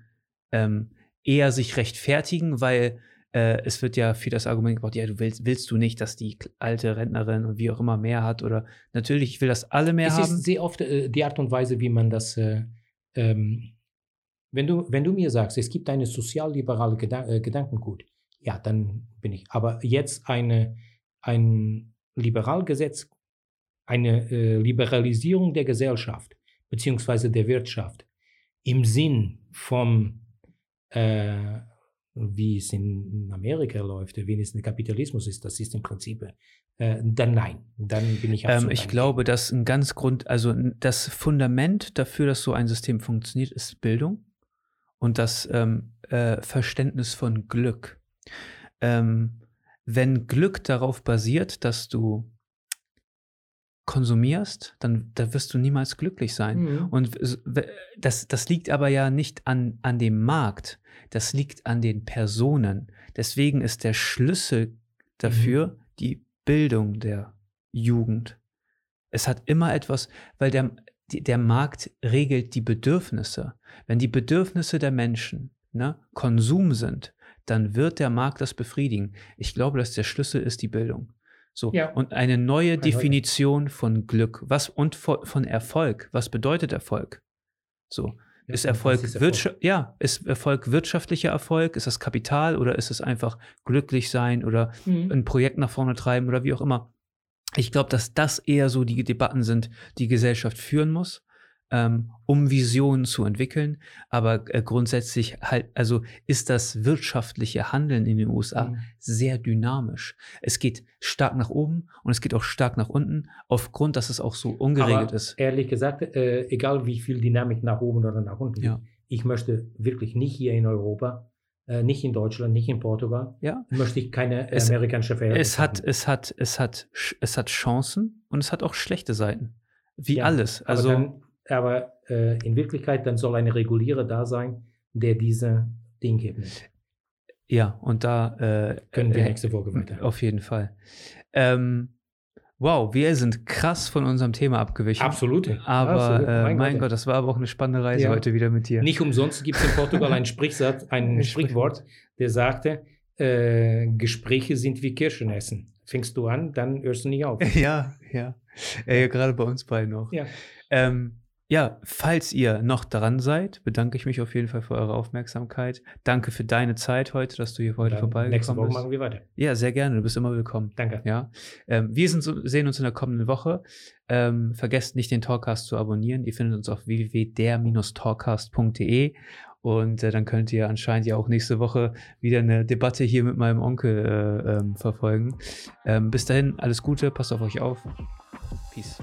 ähm, eher sich rechtfertigen, weil äh, es wird ja viel das Argument gebraucht, ja, du willst, willst du nicht, dass die alte Rentnerin und wie auch immer mehr hat oder natürlich, ich will, dass alle mehr es haben. ist sehr oft äh, die Art und Weise, wie man das, äh, ähm, wenn, du, wenn du mir sagst, es gibt eine sozialliberale Gedan äh, Gedankengut, ja, dann bin ich. Aber jetzt eine, ein Liberalgesetz, eine äh, Liberalisierung der Gesellschaft beziehungsweise der Wirtschaft im Sinn vom, äh, wie es in Amerika läuft, wie es im Kapitalismus ist, das ist im Prinzip, äh, dann nein, dann bin ich Ähm, absolut ich glaube, dass ein ganz Grund, also das Fundament dafür, dass so ein System funktioniert, ist Bildung und das ähm, äh, Verständnis von Glück. Ähm, wenn Glück darauf basiert, dass du konsumierst, dann da wirst du niemals glücklich sein. Mhm. Und das, das liegt aber ja nicht an, an dem Markt, das liegt an den Personen. Deswegen ist der Schlüssel dafür die Bildung der Jugend. Es hat immer etwas, weil der, der Markt regelt die Bedürfnisse. Wenn die Bedürfnisse der Menschen ne, Konsum sind, dann wird der Markt das befriedigen. Ich glaube, dass der Schlüssel ist die Bildung. So, Ja. und eine neue Eindeutig. Definition von Glück. Was und vo- von Erfolg. Was bedeutet Erfolg? So, Ja, ist Erfolg, ist Erfolg? Ja, ist Erfolg wirtschaftlicher Erfolg? Ist das Kapital oder ist es einfach glücklich sein oder Mhm. ein Projekt nach vorne treiben oder wie auch immer? Ich glaube, dass das eher so die Debatten sind, die Gesellschaft führen muss, ähm, um Visionen zu entwickeln. Aber äh, grundsätzlich halt, also ist das wirtschaftliche Handeln in den USA Mhm. sehr dynamisch. Es geht stark nach oben und es geht auch stark nach unten, aufgrund, dass es auch so ungeregelt Aber ist. Ehrlich gesagt, äh, egal wie viel Dynamik nach oben oder nach unten Ja. geht, ich möchte wirklich nicht hier in Europa, äh, nicht in Deutschland, nicht in Portugal, Ja, möchte ich keine Es- amerikanische Verhältnisse es hat, haben. es hat, es hat, es hat Chancen und es hat auch schlechte Seiten. Wie Ja, alles. Aber, Also, dann, aber äh, in Wirklichkeit, dann soll ein Regulierer da sein, der diese Dinge gibt. ja, und da äh, Können wir äh, nächste Woche weiter. Auf jeden Fall. Ähm, wow, wir sind krass von unserem Thema abgewichen. Absolut. Aber Absolut. äh, mein, Gott. das war aber auch eine spannende Reise Ja. heute wieder mit dir. Nicht umsonst gibt es in Portugal ein Sprichsatz, ein Ein Sprichwort, der sagte, äh, Gespräche sind wie Kirschen essen. Fängst du an, dann hörst du nicht auf. Ja, ja. Äh, gerade bei uns beiden noch. Ja. Ähm, ja, falls ihr noch dran seid, bedanke ich mich auf jeden Fall für eure Aufmerksamkeit. Danke für deine Zeit heute, dass du hier heute vorbeigekommen bist. Nächste Woche machen wir weiter. Ja, sehr gerne. Du bist immer willkommen. Danke. Ja, ähm, wir sind, sehen uns in der kommenden Woche. Ähm, vergesst nicht, den Talkcast zu abonnieren. Ihr findet uns auf www.der-talkcast.de und äh, dann könnt ihr anscheinend ja auch nächste Woche wieder eine Debatte hier mit meinem Onkel äh, ähm, verfolgen. Ähm, bis dahin, alles Gute, passt auf euch auf. Peace.